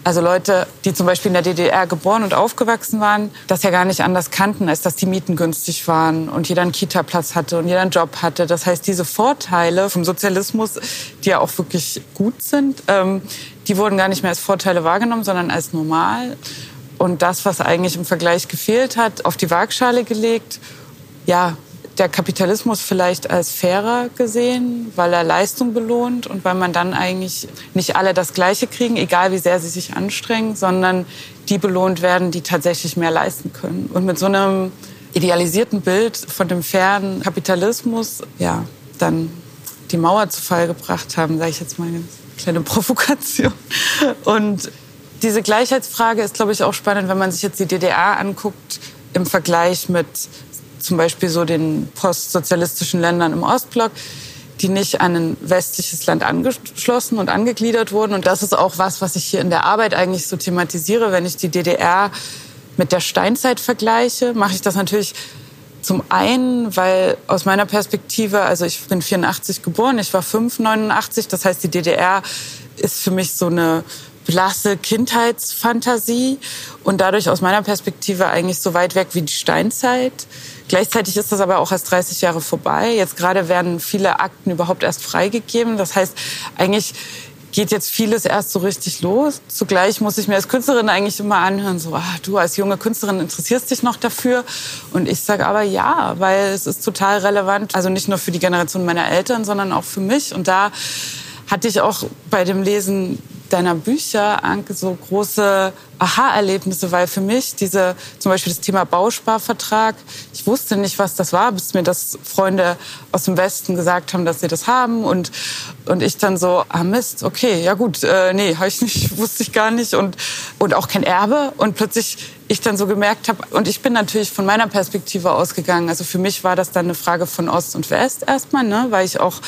also Leute, die zum Beispiel in der DDR geboren und aufgewachsen waren, das ja gar nicht anders kannten, als dass die Mieten günstig waren und jeder einen Kita-Platz hatte und jeder einen Job hatte. Das heißt, diese Vorteile vom Sozialismus, die ja auch wirklich gut sind, ähm, die wurden gar nicht mehr als Vorteile wahrgenommen, sondern als normal. Und das, was eigentlich im Vergleich gefehlt hat, auf die Waagschale gelegt. Ja, der Kapitalismus vielleicht als fairer gesehen, weil er Leistung belohnt und weil man dann eigentlich nicht alle das Gleiche kriegen, egal wie sehr sie sich anstrengen, sondern die belohnt werden, die tatsächlich mehr leisten können. Und mit so einem idealisierten Bild von dem fairen Kapitalismus, ja, dann die Mauer zu Fall gebracht haben, sage ich jetzt mal eine kleine Provokation. Und diese Gleichheitsfrage ist, glaube ich, auch spannend, wenn man sich jetzt die DDR anguckt im Vergleich mit zum Beispiel so den postsozialistischen Ländern im Ostblock, die nicht an ein westliches Land angeschlossen und angegliedert wurden. Und das ist auch was, was ich hier in der Arbeit eigentlich so thematisiere. Wenn ich die DDR mit der Steinzeit vergleiche, mache ich das natürlich zum einen, weil aus meiner Perspektive, also ich bin 84 geboren, ich war 5, 89, das heißt, die DDR ist für mich so eine blasse Kindheitsfantasie und dadurch aus meiner Perspektive eigentlich so weit weg wie die Steinzeit. Gleichzeitig ist das aber auch erst 30 Jahre vorbei. Jetzt gerade werden viele Akten überhaupt erst freigegeben. Das heißt, eigentlich geht jetzt vieles erst so richtig los. Zugleich muss ich mir als Künstlerin eigentlich immer anhören, so, ah, du als junge Künstlerin interessierst dich noch dafür. Und ich sage aber ja, weil es ist total relevant, also nicht nur für die Generation meiner Eltern, sondern auch für mich. Und da hatte ich auch bei dem Lesen deiner Bücher, Anke, so große Aha-Erlebnisse, weil für mich diese, zum Beispiel das Thema Bausparvertrag, ich wusste nicht, was das war, bis mir das Freunde aus dem Westen gesagt haben, dass sie das haben. Und, und ich dann so, ah Mist, okay, ja gut, äh, nee, habe ich nicht, wusste ich gar nicht. Und, und auch kein Erbe. Und plötzlich ich dann so gemerkt habe, und ich bin natürlich von meiner Perspektive ausgegangen, also für mich war das dann eine Frage von Ost und West erstmal, ne, weil ich auch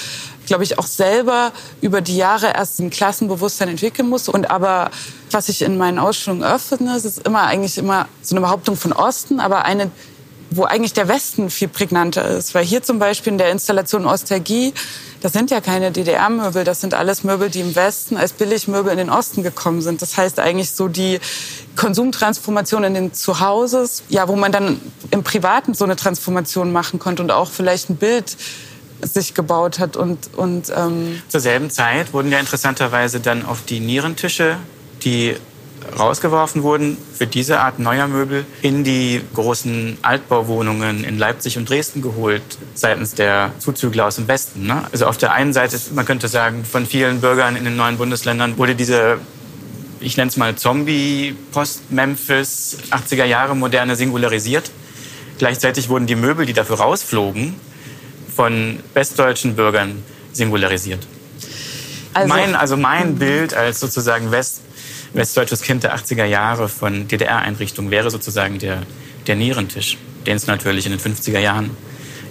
glaube ich, auch selber über die Jahre erst ein Klassenbewusstsein entwickeln muss. Und aber was ich in meinen Ausstellungen öffne, ist immer eigentlich immer so eine Behauptung von Osten, aber eine, wo eigentlich der Westen viel prägnanter ist. Weil hier zum Beispiel in der Installation Ostalgie, das sind ja keine DDR-Möbel, das sind alles Möbel, die im Westen als Billigmöbel in den Osten gekommen sind. Das heißt eigentlich so die Konsumtransformation in den Zuhauses, ja, wo man dann im Privaten so eine Transformation machen konnte und auch vielleicht ein Bild sich gebaut hat. Und, und, ähm Zur selben Zeit wurden ja interessanterweise dann auch die Nierentische, die rausgeworfen wurden für diese Art neuer Möbel in die großen Altbauwohnungen in Leipzig und Dresden geholt seitens der Zuzügler aus dem Westen. Ne? Also auf der einen Seite, man könnte sagen, von vielen Bürgern in den neuen Bundesländern wurde diese ich nenne es mal Zombie, Post-Memphis, 80er Jahre Moderne singularisiert. Gleichzeitig wurden die Möbel, die dafür rausflogen, von westdeutschen Bürgern singularisiert. Also mein, also mein Bild als sozusagen West, westdeutsches Kind der 80er Jahre von DDR-Einrichtungen wäre sozusagen der, der Nierentisch, den es natürlich in den 50er Jahren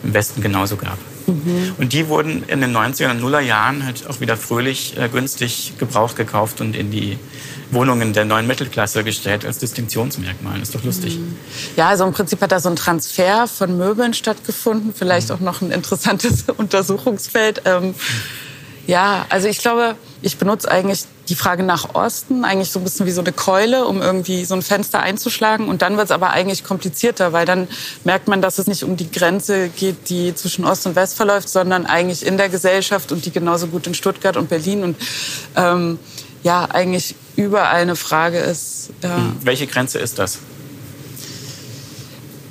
im Westen genauso gab. Mhm. Und die wurden in den 90er und Nuller Jahren halt auch wieder fröhlich äh, günstig Gebrauch gekauft und in die Wohnungen der neuen Mittelklasse gestellt als Distinktionsmerkmal. Ist doch lustig. Mhm. Ja, also im Prinzip hat da so ein Transfer von Möbeln stattgefunden. Vielleicht mhm. auch noch ein interessantes Untersuchungsfeld. Ähm, ja, also ich glaube, ich benutze eigentlich die Frage nach Osten eigentlich so ein bisschen wie so eine Keule, um irgendwie so ein Fenster einzuschlagen. Und dann wird es aber eigentlich komplizierter, weil dann merkt man, dass es nicht um die Grenze geht, die zwischen Ost und West verläuft, sondern eigentlich in der Gesellschaft und die genauso gut in Stuttgart und Berlin und ähm, ja, eigentlich überall eine Frage ist. Ja. Hm, welche Grenze ist das?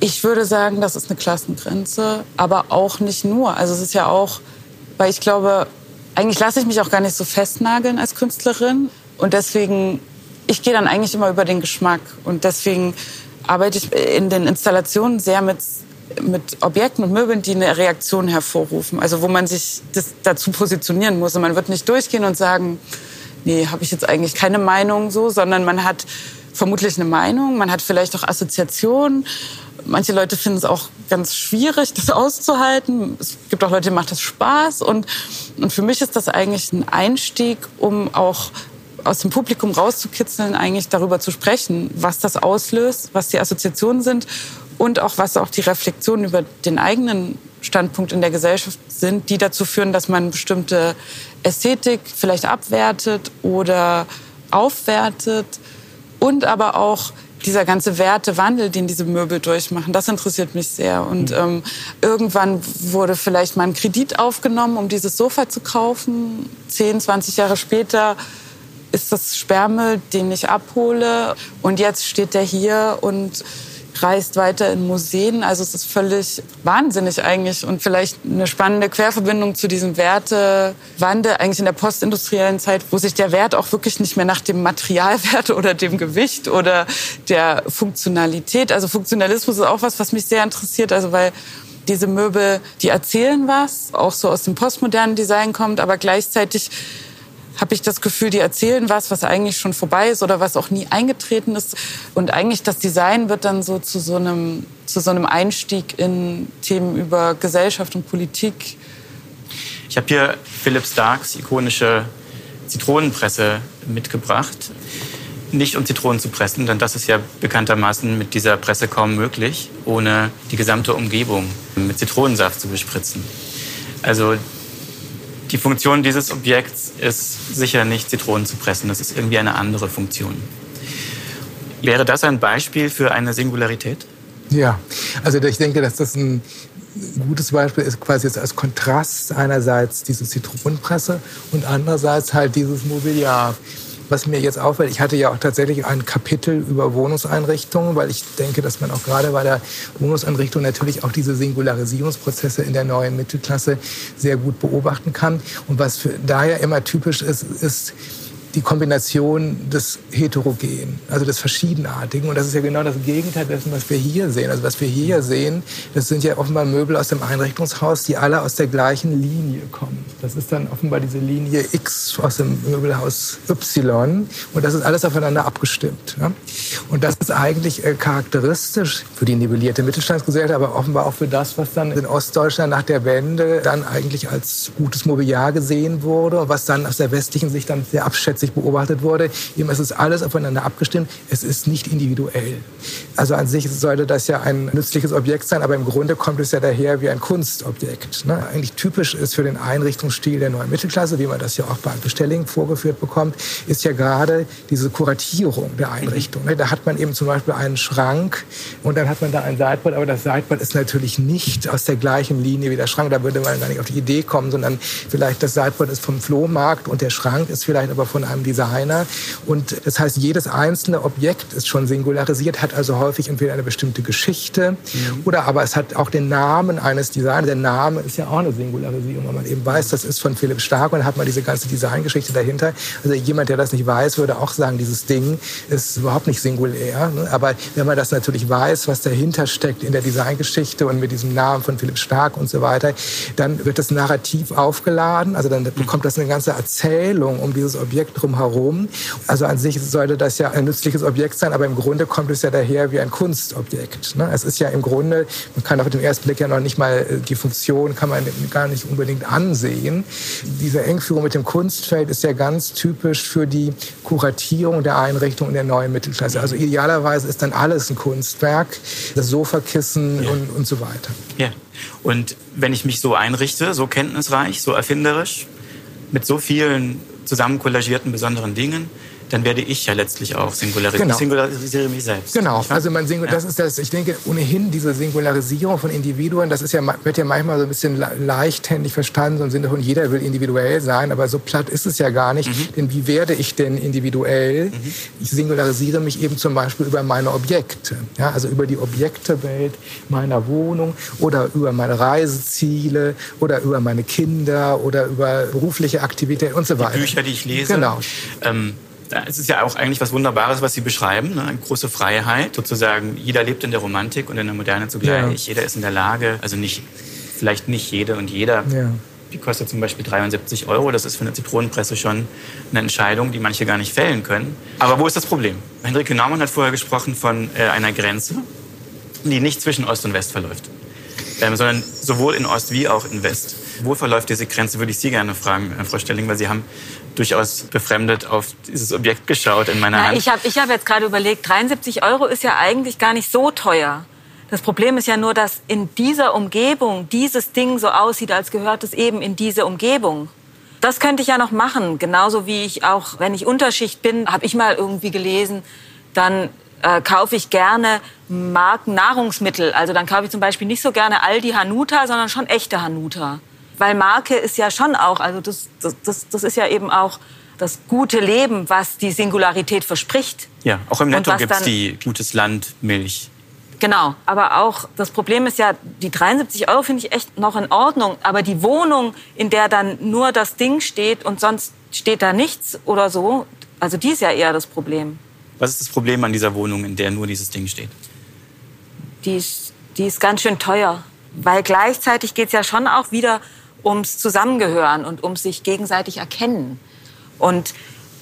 Ich würde sagen, das ist eine Klassengrenze, aber auch nicht nur. Also es ist ja auch, weil ich glaube, eigentlich lasse ich mich auch gar nicht so festnageln als Künstlerin. Und deswegen, ich gehe dann eigentlich immer über den Geschmack. Und deswegen arbeite ich in den Installationen sehr mit, mit Objekten und Möbeln, die eine Reaktion hervorrufen. Also wo man sich das dazu positionieren muss. Und man wird nicht durchgehen und sagen, nee, habe ich jetzt eigentlich keine Meinung so, sondern man hat vermutlich eine Meinung, man hat vielleicht auch Assoziationen Manche Leute finden es auch ganz schwierig, das auszuhalten. Es gibt auch Leute, denen macht das Spaß. Und, und für mich ist das eigentlich ein Einstieg, um auch aus dem Publikum rauszukitzeln, eigentlich darüber zu sprechen, was das auslöst, was die Assoziationen sind und auch was auch die Reflexionen über den eigenen Standpunkt in der Gesellschaft sind, die dazu führen, dass man bestimmte Ästhetik vielleicht abwertet oder aufwertet und aber auch dieser ganze Wertewandel, den diese Möbel durchmachen, das interessiert mich sehr. Und mhm. ähm, irgendwann wurde vielleicht mal ein Kredit aufgenommen, um dieses Sofa zu kaufen. Zehn, 20 Jahre später ist das Sperrmüll, den ich abhole. Und jetzt steht der hier und reist weiter in Museen. Also es ist völlig wahnsinnig eigentlich und vielleicht eine spannende Querverbindung zu diesem Wertewandel eigentlich in der postindustriellen Zeit, wo sich der Wert auch wirklich nicht mehr nach dem Materialwert oder dem Gewicht oder der Funktionalität, also Funktionalismus ist auch was, was mich sehr interessiert, also weil diese Möbel, die erzählen was, auch so aus dem postmodernen Design kommt, aber gleichzeitig habe ich das Gefühl, die erzählen was, was eigentlich schon vorbei ist oder was auch nie eingetreten ist. Und eigentlich das Design wird dann so zu so einem, zu so einem Einstieg in Themen über Gesellschaft und Politik. Ich habe hier Philipp Starks ikonische Zitronenpresse mitgebracht. Nicht um Zitronen zu pressen, denn das ist ja bekanntermaßen mit dieser Presse kaum möglich, ohne die gesamte Umgebung mit Zitronensaft zu bespritzen. Also die Funktion dieses Objekts ist sicher nicht Zitronen zu pressen. Das ist irgendwie eine andere Funktion. Wäre das ein Beispiel für eine Singularität? Ja, also ich denke, dass das ein gutes Beispiel ist quasi jetzt als Kontrast einerseits diese Zitronenpresse und andererseits halt dieses Mobiliar was mir jetzt auffällt, ich hatte ja auch tatsächlich ein Kapitel über Wohnungseinrichtungen, weil ich denke, dass man auch gerade bei der Wohnungseinrichtung natürlich auch diese Singularisierungsprozesse in der neuen Mittelklasse sehr gut beobachten kann. Und was für daher immer typisch ist, ist, die Kombination des Heterogenen, also des Verschiedenartigen. Und das ist ja genau das Gegenteil dessen, was wir hier sehen. Also was wir hier sehen, das sind ja offenbar Möbel aus dem Einrichtungshaus, die alle aus der gleichen Linie kommen. Das ist dann offenbar diese Linie X aus dem Möbelhaus Y. Und das ist alles aufeinander abgestimmt. Und das ist eigentlich äh, charakteristisch für die nivellierte Mittelstandsgesellschaft, aber offenbar auch für das, was dann in Ostdeutschland nach der Wende dann eigentlich als gutes Mobiliar gesehen wurde was dann aus der westlichen Sicht dann sehr abschätzig sich beobachtet wurde. Eben, es ist alles aufeinander abgestimmt. Es ist nicht individuell. Also an sich sollte das ja ein nützliches Objekt sein, aber im Grunde kommt es ja daher wie ein Kunstobjekt. Ne? Eigentlich typisch ist für den Einrichtungsstil der neuen Mittelklasse, wie man das ja auch bei Bestelling vorgeführt bekommt, ist ja gerade diese Kuratierung der Einrichtung. Ne? Da hat man eben zum Beispiel einen Schrank und dann hat man da ein Seitbad, aber das Seitbad ist natürlich nicht aus der gleichen Linie wie der Schrank. Da würde man gar nicht auf die Idee kommen, sondern vielleicht das Seitbad ist vom Flohmarkt und der Schrank ist vielleicht aber von einem Designer. Und das heißt, jedes einzelne Objekt ist schon singularisiert, hat also häufig entweder eine bestimmte Geschichte mhm. oder aber es hat auch den Namen eines Designers. Der Name ist ja auch eine Singularisierung, wenn man eben weiß, das ist von Philipp Stark und hat man diese ganze Designgeschichte dahinter. Also jemand, der das nicht weiß, würde auch sagen, dieses Ding ist überhaupt nicht singular populär. Ne? Aber wenn man das natürlich weiß, was dahinter steckt in der Designgeschichte und mit diesem Namen von Philipp Stark und so weiter, dann wird das Narrativ aufgeladen. Also dann bekommt das eine ganze Erzählung um dieses Objekt drumherum. Also an sich sollte das ja ein nützliches Objekt sein, aber im Grunde kommt es ja daher wie ein Kunstobjekt. Ne? Es ist ja im Grunde, man kann auf den ersten Blick ja noch nicht mal äh, die Funktion, kann man gar nicht unbedingt ansehen. Diese Engführung mit dem Kunstfeld ist ja ganz typisch für die Kuratierung der Einrichtung in der neuen Mittelklasse. Also idealerweise ist dann alles ein Kunstwerk, das Sofakissen ja. und, und so weiter. Ja. Und wenn ich mich so einrichte, so kenntnisreich, so erfinderisch, mit so vielen zusammenkollagierten besonderen Dingen, dann werde ich ja letztlich auch singularisieren. Genau. Ich singularisiere mich selbst. Genau. Also man Singu ja. das ist das, ich denke, ohnehin diese Singularisierung von Individuen, das ist ja, wird ja manchmal so ein bisschen leichthändig verstanden, so im Sinne von jeder will individuell sein, aber so platt ist es ja gar nicht. Mhm. Denn wie werde ich denn individuell? Mhm. Ich singularisiere mich eben zum Beispiel über meine Objekte. Ja, also über die Objektewelt meiner Wohnung oder über meine Reiseziele oder über meine Kinder oder über berufliche Aktivitäten und so weiter. Die Bücher, die ich lese. Genau. Ähm es ist ja auch eigentlich was Wunderbares, was Sie beschreiben. Ne? Eine große Freiheit, sozusagen. Jeder lebt in der Romantik und in der Moderne zugleich. Ja. Jeder ist in der Lage, also nicht, vielleicht nicht jede und jeder. Ja. Die kostet zum Beispiel 73 Euro. Das ist für eine Zitronenpresse schon eine Entscheidung, die manche gar nicht fällen können. Aber wo ist das Problem? Henrike Naumann hat vorher gesprochen von äh, einer Grenze, die nicht zwischen Ost und West verläuft, ähm, sondern sowohl in Ost wie auch in West. Wo verläuft diese Grenze, würde ich Sie gerne fragen, äh, Frau Stelling, weil Sie haben durchaus befremdet auf dieses Objekt geschaut in meiner Na, Hand. Ich habe ich hab jetzt gerade überlegt, 73 Euro ist ja eigentlich gar nicht so teuer. Das Problem ist ja nur, dass in dieser Umgebung dieses Ding so aussieht, als gehört es eben in diese Umgebung. Das könnte ich ja noch machen. Genauso wie ich auch, wenn ich Unterschicht bin, habe ich mal irgendwie gelesen, dann äh, kaufe ich gerne Markennahrungsmittel. Also dann kaufe ich zum Beispiel nicht so gerne Aldi Hanuta, sondern schon echte Hanuta. Weil Marke ist ja schon auch, also das, das, das ist ja eben auch das gute Leben, was die Singularität verspricht. Ja, auch im Netto gibt es die Gutes Land Milch. Genau, aber auch das Problem ist ja, die 73 Euro finde ich echt noch in Ordnung, aber die Wohnung, in der dann nur das Ding steht und sonst steht da nichts oder so, also die ist ja eher das Problem. Was ist das Problem an dieser Wohnung, in der nur dieses Ding steht? Die ist, die ist ganz schön teuer, weil gleichzeitig geht es ja schon auch wieder ums Zusammengehören und ums sich gegenseitig erkennen. Und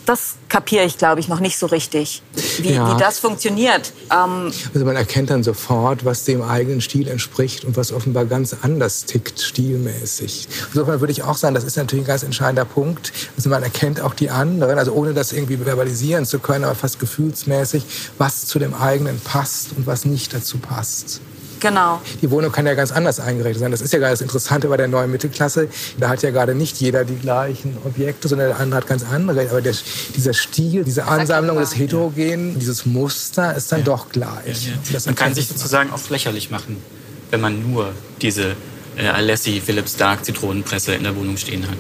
das kapiere ich, glaube ich, noch nicht so richtig, wie, ja. wie das funktioniert. Ähm also man erkennt dann sofort, was dem eigenen Stil entspricht und was offenbar ganz anders tickt, stilmäßig. Insofern würde ich auch sagen, das ist natürlich ein ganz entscheidender Punkt. Also man erkennt auch die anderen, also ohne das irgendwie verbalisieren zu können, aber fast gefühlsmäßig, was zu dem eigenen passt und was nicht dazu passt. Genau. Die Wohnung kann ja ganz anders eingerichtet sein. Das ist ja gerade das Interessante bei der neuen Mittelklasse. Da hat ja gerade nicht jeder die gleichen Objekte, sondern der andere hat ganz andere. Aber der, dieser Stil, diese Ansammlung des Heterogenen, ja. dieses Muster ist dann ja. doch gleich. Ja, man kann sich sozusagen auch lächerlich machen, wenn man nur diese äh, Alessi Philips Stark Zitronenpresse in der Wohnung stehen hat.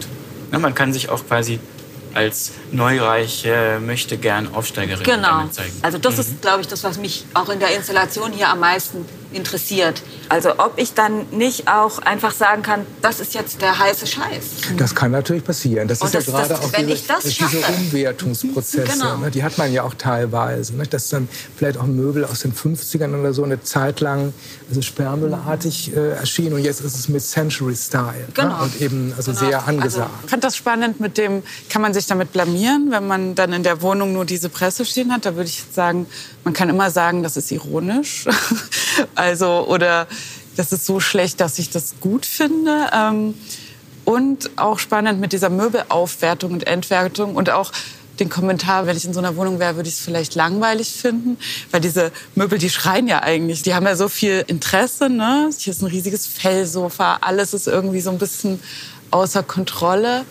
Na, man kann sich auch quasi als neureiche, möchte gern Aufsteigerin genau. zeigen. Also das mhm. ist, glaube ich, das, was mich auch in der Installation hier am meisten interessiert. Also ob ich dann nicht auch einfach sagen kann, das ist jetzt der heiße Scheiß. Das kann natürlich passieren. Das Und ist das, ja gerade das, auch diese, diese Umwertungsprozesse. Genau. Ne, die hat man ja auch teilweise. Ne, dass dann vielleicht auch Möbel aus den 50ern oder so eine Zeit lang also sperrmüllartig äh, erschienen und jetzt ist es mit Century Style ne, genau. ne, und eben also genau. sehr angesagt. Also, ich fand das spannend mit dem, kann man sich damit blamieren, wenn man dann in der Wohnung nur diese Presse stehen hat? Da würde ich sagen, man kann immer sagen, das ist ironisch. also, oder das ist so schlecht, dass ich das gut finde. Ähm, und auch spannend mit dieser Möbelaufwertung und Entwertung und auch den Kommentar, wenn ich in so einer Wohnung wäre, würde ich es vielleicht langweilig finden, weil diese Möbel, die schreien ja eigentlich, die haben ja so viel Interesse, ne? Hier ist ein riesiges Fellsofa, alles ist irgendwie so ein bisschen außer Kontrolle.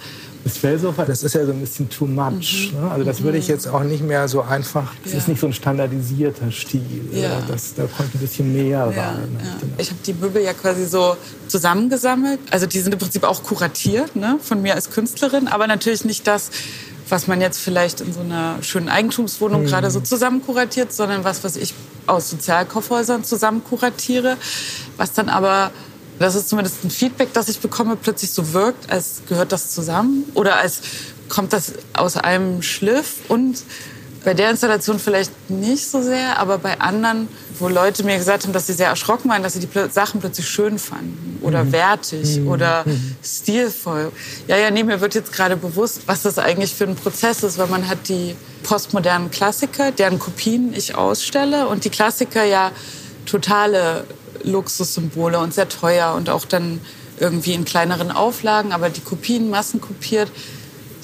Das Fellsofa, das ist ja so ein bisschen too much. Mhm. Ne? Also das würde ich jetzt auch nicht mehr so einfach, das ja. ist nicht so ein standardisierter Stil. Ja. Das, da kommt ein bisschen mehr rein. Ja. Ich habe die Möbel ja quasi so zusammengesammelt. Also die sind im Prinzip auch kuratiert ne? von mir als Künstlerin, aber natürlich nicht das, was man jetzt vielleicht in so einer schönen Eigentumswohnung mhm. gerade so zusammen kuratiert, sondern was, was ich aus Sozialkaufhäusern zusammen kuratiere, was dann aber das ist zumindest ein Feedback, das ich bekomme, plötzlich so wirkt, als gehört das zusammen oder als kommt das aus einem Schliff und Bei der Installation vielleicht nicht so sehr, aber bei anderen, wo Leute mir gesagt haben, dass sie sehr erschrocken waren, dass sie die Sachen plötzlich schön fanden oder mhm. wertig mhm. oder mhm. stilvoll. Ja, ja, nee, mir wird jetzt gerade bewusst, was das eigentlich für ein Prozess ist, weil man hat die postmodernen Klassiker, deren Kopien ich ausstelle und die Klassiker ja totale Luxussymbole und sehr teuer und auch dann irgendwie in kleineren Auflagen, aber die Kopien massenkopiert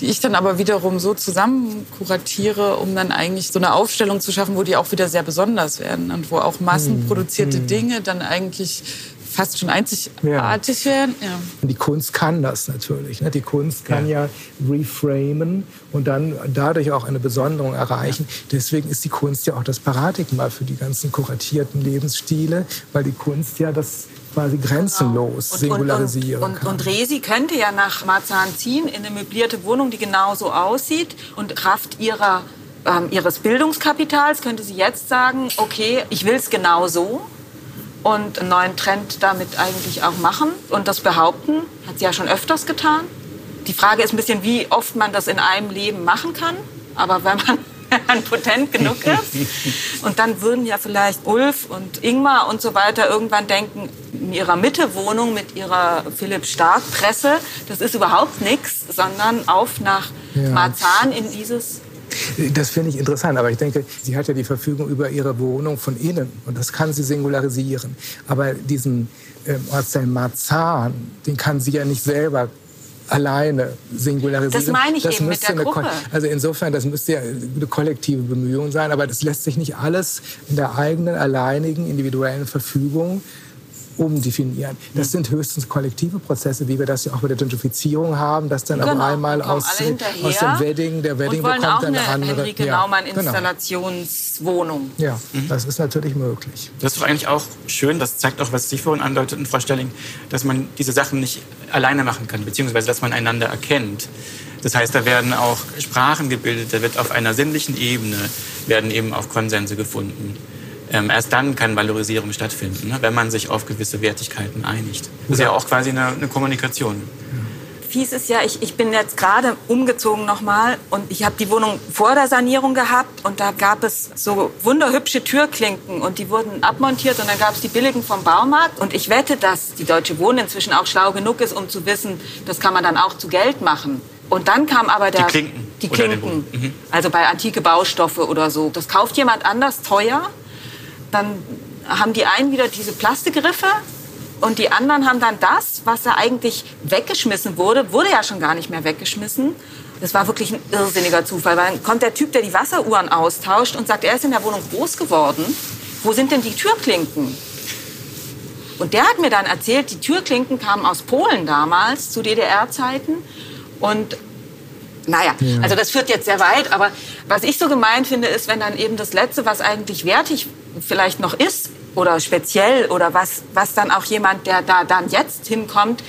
die ich dann aber wiederum so zusammen kuratiere, um dann eigentlich so eine Aufstellung zu schaffen, wo die auch wieder sehr besonders werden und wo auch massenproduzierte hm. Dinge dann eigentlich fast schon einzigartig ja. werden. Ja. Die Kunst kann das natürlich. Ne? Die Kunst kann ja. ja reframen und dann dadurch auch eine Besonderung erreichen. Deswegen ist die Kunst ja auch das Paradigma für die ganzen kuratierten Lebensstile, weil die Kunst ja das quasi grenzenlos genau. singularisieren und, und, und, und, Resi könnte ja nach Marzahn ziehen in eine möblierte Wohnung, die genauso aussieht und Kraft ihrer, ähm, ihres Bildungskapitals könnte sie jetzt sagen, okay, ich will es genau so und einen neuen Trend damit eigentlich auch machen und das behaupten, hat sie ja schon öfters getan. Die Frage ist ein bisschen, wie oft man das in einem Leben machen kann. Aber wenn man potent genug ist. Und dann würden ja vielleicht Ulf und Ingmar und so weiter irgendwann denken, in ihrer Mitte-Wohnung mit ihrer Philipp Stark-Presse, das ist überhaupt nichts, sondern auf nach ja. Marzahn in dieses das finde ich interessant, aber ich denke, sie hat ja die Verfügung über ihre Wohnung von innen und das kann sie singularisieren. Aber diesen ähm, Ortsteil Marzahn, den kann sie ja nicht selber alleine singularisieren. Das meine ich das eben mit der Gruppe. Also insofern, das müsste ja eine kollektive Bemühung sein, aber das lässt sich nicht alles in der eigenen, alleinigen, individuellen Verfügung umdefinieren. Das sind höchstens kollektive Prozesse, wie wir das ja auch bei der Gentrifizierung haben, dass dann genau, auf einmal aus, aus dem Wedding, der Wedding bekommt auch eine, eine andere Henrike ja, Naumann genau. Installationswohnung. Ja, mhm. das ist natürlich möglich. Das ist eigentlich auch schön, das zeigt auch, was Sie vorhin andeuteten, Frau Stelling, dass man diese Sachen nicht alleine machen kann, beziehungsweise dass man einander erkennt. Das heißt, da werden auch Sprachen gebildet, da wird auf einer sinnlichen Ebene werden eben auch Konsense gefunden. Ähm, erst dann kann Valorisierung stattfinden, ne, wenn man sich auf gewisse Wertigkeiten einigt. Das ist ja auch quasi eine, eine Kommunikation. Fies ist ja, ich, ich bin jetzt gerade umgezogen nochmal und ich habe die Wohnung vor der Sanierung gehabt und da gab es so wunderhübsche Türklinken und die wurden abmontiert und dann gab es die billigen vom Baumarkt und ich wette, dass die Deutsche Wohnen inzwischen auch schlau genug ist, um zu wissen, das kann man dann auch zu Geld machen. Und dann kam aber der... Die Klinken? Die Klinken. Mhm. Also bei antike Baustoffe oder so. Das kauft jemand anders teuer dann haben die einen wieder diese Plastikgriffe und die anderen haben dann das, was da eigentlich weggeschmissen wurde, wurde ja schon gar nicht mehr weggeschmissen. Das war wirklich ein irrsinniger Zufall, weil dann kommt der Typ, der die Wasseruhren austauscht und sagt, er ist in der Wohnung groß geworden. Wo sind denn die Türklinken? Und der hat mir dann erzählt, die Türklinken kamen aus Polen damals, zu DDR-Zeiten. Und naja, ja. also das führt jetzt sehr weit, aber was ich so gemeint finde, ist, wenn dann eben das Letzte, was eigentlich wertig vielleicht noch ist oder speziell oder was, was dann auch jemand, der da dann jetzt hinkommt,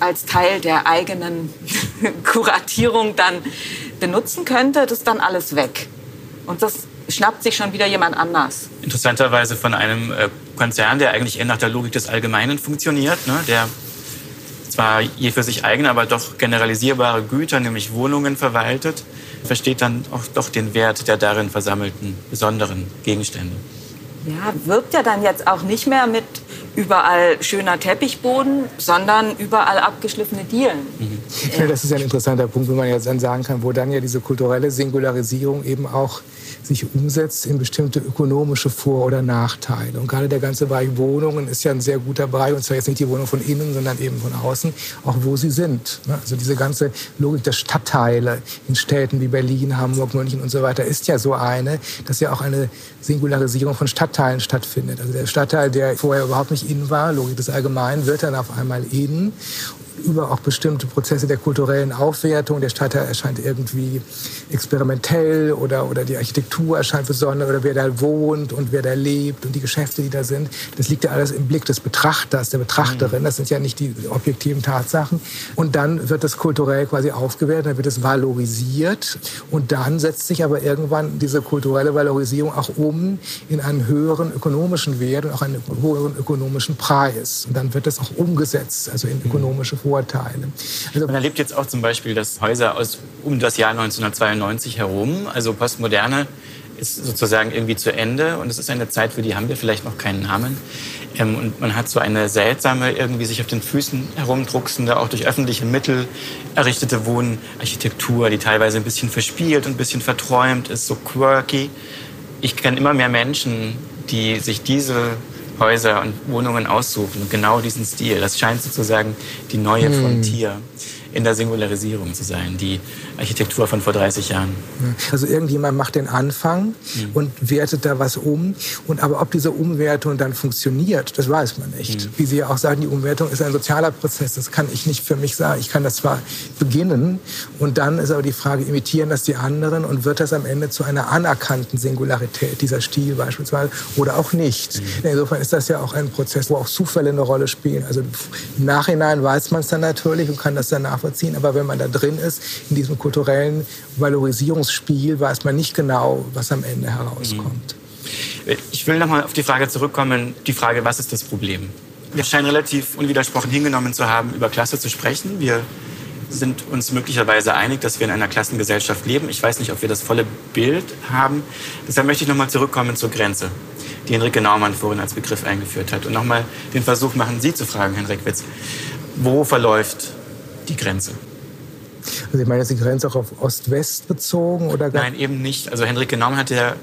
als Teil der eigenen Kuratierung dann benutzen könnte, das ist dann alles weg. Und das schnappt sich schon wieder jemand anders. Interessanterweise von einem äh, Konzern, der eigentlich eher nach der Logik des Allgemeinen funktioniert, ne? der zwar je für sich eigene, aber doch generalisierbare Güter, nämlich Wohnungen verwaltet, versteht dann auch doch den Wert der darin versammelten besonderen Gegenstände ja, wirkt ja dann jetzt auch nicht mehr mit überall schöner Teppichboden, sondern überall abgeschliffene Dielen. Mhm. Ja, das ist ein interessanter Punkt, wo man jetzt dann sagen kann, wo dann ja diese kulturelle Singularisierung eben auch sich umsetzt in bestimmte ökonomische Vor- oder Nachteile. Und gerade der ganze Bereich Wohnungen ist ja ein sehr guter Bereich, und zwar jetzt nicht die Wohnung von innen, sondern eben von außen, auch wo sie sind. Ne? Also diese ganze Logik der Stadtteile in Städten wie Berlin, Hamburg, München und so weiter ist ja so eine, dass ja auch eine Singularisierung von Stadtteilen stattfindet. Also der Stadtteil, der vorher überhaupt nicht innen war, Logik des Allgemeinen, wird dann auf einmal innen über auch bestimmte Prozesse der kulturellen Aufwertung. Der Stadtteil erscheint irgendwie experimentell oder, oder die Architektur erscheint besonders oder wer da wohnt und wer da lebt und die Geschäfte, die da sind. Das liegt ja alles im Blick des Betrachters, der Betrachterin. Das sind ja nicht die objektiven Tatsachen. Und dann wird das kulturell quasi aufgewertet, dann wird es valorisiert und dann setzt sich aber irgendwann diese kulturelle Valorisierung auch um in einen höheren ökonomischen Wert und auch einen höheren ökonomischen Preis. Und dann wird das auch umgesetzt, also in ökonomische Vorstellungen. Vorteile. Also Man erlebt jetzt auch zum Beispiel, dass Häuser aus um das Jahr 1992 herum, also Postmoderne, ist sozusagen irgendwie zu Ende und es ist eine Zeit, für die haben wir vielleicht noch keinen Namen. Ähm, und man hat so eine seltsame, irgendwie sich auf den Füßen herumdrucksende, auch durch öffentliche Mittel errichtete Wohnarchitektur, die teilweise ein bisschen verspielt und ein bisschen verträumt ist, so quirky. Ich kenne immer mehr Menschen, die sich diese Häuser und Wohnungen aussuchen, genau diesen Stil. Das scheint sozusagen die neue hm. In der Singularisierung zu sein, die Architektur von vor 30 Jahren. Also irgendjemand macht den Anfang mhm. und wertet da was um. Und aber ob diese Umwertung dann funktioniert, das weiß man nicht. Mhm. Wie Sie ja auch sagen, die Umwertung ist ein sozialer Prozess. Das kann ich nicht für mich sagen. Ich kann das zwar beginnen und dann ist aber die Frage, imitieren das die anderen und wird das am Ende zu einer anerkannten Singularität, dieser Stil beispielsweise, oder auch nicht. Mhm. Insofern ist das ja auch ein Prozess, wo auch Zufälle eine Rolle spielen. Also im Nachhinein weiß man es dann natürlich und kann das dann nachvollziehen. Aber wenn man da drin ist, in diesem kulturellen Valorisierungsspiel, weiß man nicht genau, was am Ende herauskommt. Mhm. Ich will nochmal auf die Frage zurückkommen, die Frage, was ist das Problem? Wir scheinen relativ unwidersprochen hingenommen zu haben, über Klasse zu sprechen. Wir sind uns möglicherweise einig, dass wir in einer Klassengesellschaft leben. Ich weiß nicht, ob wir das volle Bild haben. Deshalb möchte ich nochmal zurückkommen zur Grenze, die Henrike Naumann vorhin als Begriff eingeführt hat. Und nochmal den Versuch machen, Sie zu fragen, Herrn Reckwitz, wo verläuft die Grenze? Also ich meine, ist die Grenze auch auf Ost-West bezogen? Oder Nein, eben nicht. Also Henrike Naumann hat ja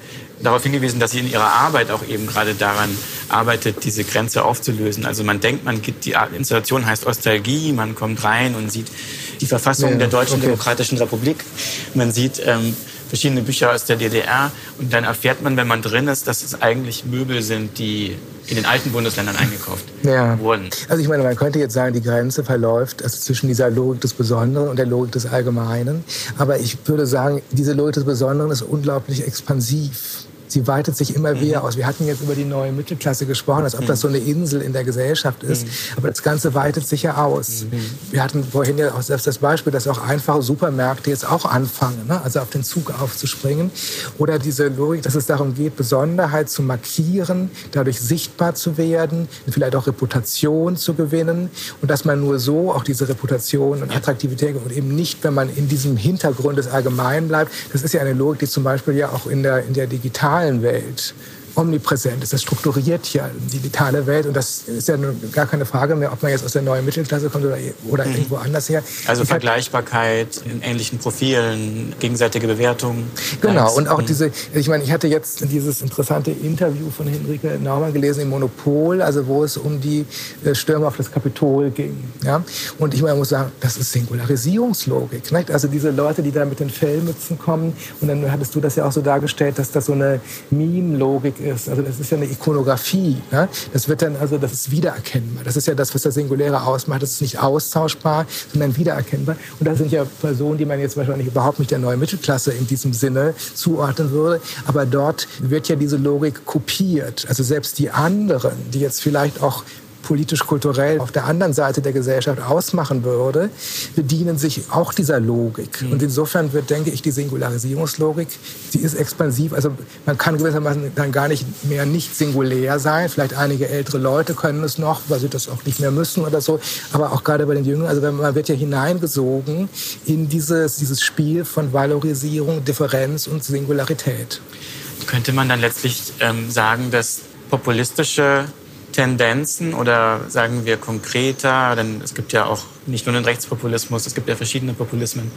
darauf hingewiesen, dass sie in ihrer Arbeit auch eben gerade daran arbeitet, diese Grenze aufzulösen. Also man denkt, man gibt die Installation heißt Ostalgie, man kommt rein und sieht die Verfassung ja, der Deutschen okay. Demokratischen Republik. Man sieht ähm, verschiedene Bücher aus der DDR und dann erfährt man, wenn man drin ist, dass es eigentlich Möbel sind, die in den alten Bundesländern eingekauft ja. wurden. Also ich meine, man könnte jetzt sagen, die Grenze verläuft also zwischen dieser Logik des Besonderen und der Logik des Allgemeinen. Aber ich würde sagen, diese Logik des Besonderen ist unglaublich expansiv sie weitet sich immer wieder mhm. aus. Wir hatten jetzt über die neue Mittelklasse gesprochen, als ob mhm. das so eine Insel in der Gesellschaft ist. Mhm. Aber das Ganze weitet sich ja aus. Mhm. Wir hatten vorhin ja auch selbst das Beispiel, dass auch einfache Supermärkte jetzt auch anfangen, ne? also auf den Zug aufzuspringen. Oder diese Logik, dass es darum geht, Besonderheit zu markieren, dadurch sichtbar zu werden, vielleicht auch Reputation zu gewinnen. Und dass man nur so auch diese Reputation und Attraktivität und eben nicht, wenn man in diesem Hintergrund des Allgemeinen bleibt. Das ist ja eine Logik, die zum Beispiel ja auch in der, in der digitalen digitalen Welt omnipräsent ist. Das strukturiert ja die digitale Welt. Und das ist ja gar keine Frage mehr, ob man jetzt aus der neuen Mittelklasse kommt oder, oder mhm. irgendwo anders her. Also ich Vergleichbarkeit in ähnlichen Profilen, gegenseitige Bewertung. Genau. Und auch diese, ich meine, ich hatte jetzt dieses interessante Interview von Henrike Naumann gelesen im Monopol, also wo es um die äh, Stürme auf das Kapitol ging. Ja? Und ich meine, muss sagen, das ist Singularisierungslogik. Nicht? Also diese Leute, die da mit den Fellmützen kommen. Und dann hattest du das ja auch so dargestellt, dass das so eine Meme-Logik ist. Also das ist ja eine Ikonografie. Ne? Das wird dann also, das ist wiedererkennbar. Das ist ja das, was das Singuläre ausmacht. Das ist nicht austauschbar, sondern wiedererkennbar. Und da sind ja Personen, die man jetzt wahrscheinlich überhaupt nicht der neuen Mittelklasse in diesem Sinne zuordnen würde. Aber dort wird ja diese Logik kopiert. Also selbst die anderen, die jetzt vielleicht auch politisch-kulturell auf der anderen Seite der Gesellschaft ausmachen würde, bedienen sich auch dieser Logik. Mhm. Und insofern wird, denke ich, die Singularisierungslogik, sie ist expansiv. Also man kann gewissermaßen dann gar nicht mehr nicht singulär sein. Vielleicht einige ältere Leute können es noch, weil sie das auch nicht mehr müssen oder so. Aber auch gerade bei den Jüngeren, also man wird ja hineingesogen in dieses, dieses Spiel von Valorisierung, Differenz und Singularität. Könnte man dann letztlich ähm, sagen, dass populistische Tendenzen oder sagen wir konkreter, denn es gibt ja auch nicht nur den Rechtspopulismus, es gibt ja verschiedene Populismen,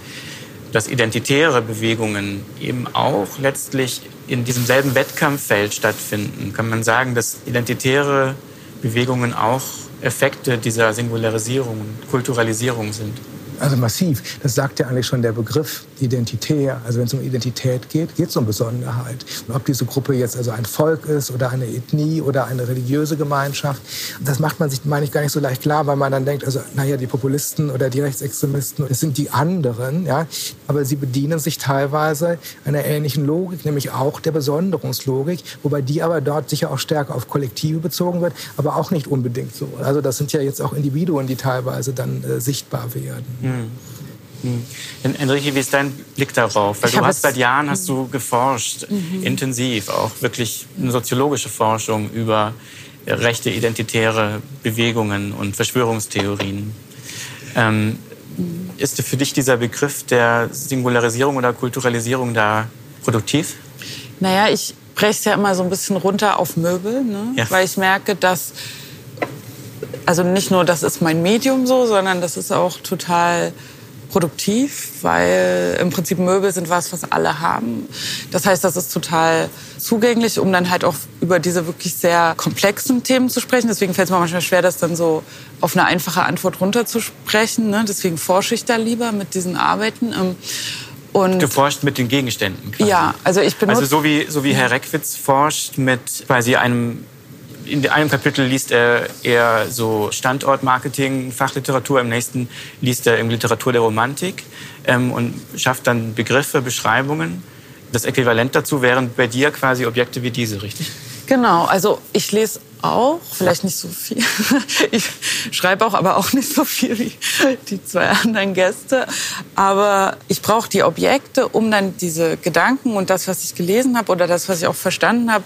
dass identitäre Bewegungen eben auch letztlich in diesem selben Wettkampffeld stattfinden. Kann man sagen, dass identitäre Bewegungen auch Effekte dieser Singularisierung, Kulturalisierung sind? Also massiv. Das sagt ja eigentlich schon der Begriff identitär. Also wenn es um Identität geht, geht es um Besonderheit. Und ob diese Gruppe jetzt also ein Volk ist oder eine Ethnie oder eine religiöse Gemeinschaft, das macht man sich, meine ich, gar nicht so leicht klar, weil man dann denkt, also naja, die Populisten oder die Rechtsextremisten, das sind die anderen, ja. Aber sie bedienen sich teilweise einer ähnlichen Logik, nämlich auch der Besonderungslogik, wobei die aber dort sicher auch stärker auf Kollektive bezogen wird, aber auch nicht unbedingt so. Also das sind ja jetzt auch Individuen, die teilweise dann äh, sichtbar werden. Hm. Hm. Enrique, wie ist dein Blick darauf? Weil ich du hast seit Jahren hast du geforscht, mhm. intensiv, auch wirklich eine soziologische Forschung über rechte identitäre Bewegungen und Verschwörungstheorien. Ähm, ist für dich dieser Begriff der Singularisierung oder Kulturalisierung da produktiv? Naja, ich breche es ja immer so ein bisschen runter auf Möbel, ne? ja. weil ich merke, dass, also nicht nur das ist mein Medium so, sondern das ist auch total produktiv, weil im Prinzip Möbel sind was, was alle haben. Das heißt, das ist total zugänglich, um dann halt auch über diese wirklich sehr komplexen Themen zu sprechen. Deswegen fällt es mir manchmal schwer, das dann so auf eine einfache Antwort runterzusprechen. Ne? Deswegen forsche ich da lieber mit diesen Arbeiten. Ähm, und du forschst mit den Gegenständen. Quasi. Ja, also ich benutze... Also so wie, so wie Herr Reckwitz forscht mit quasi einem in einem Kapitel liest er eher so Standortmarketing, Fachliteratur, im nächsten liest er in Literatur der Romantik ähm, und schafft dann Begriffe, Beschreibungen. Das Äquivalent dazu wären bei dir quasi Objekte wie diese, richtig? Genau, also ich lese auch, vielleicht nicht so viel. Ich schreibe auch, aber auch nicht so viel wie die zwei anderen Gäste. Aber ich brauche die Objekte, um dann diese Gedanken und das, was ich gelesen habe oder das, was ich auch verstanden habe,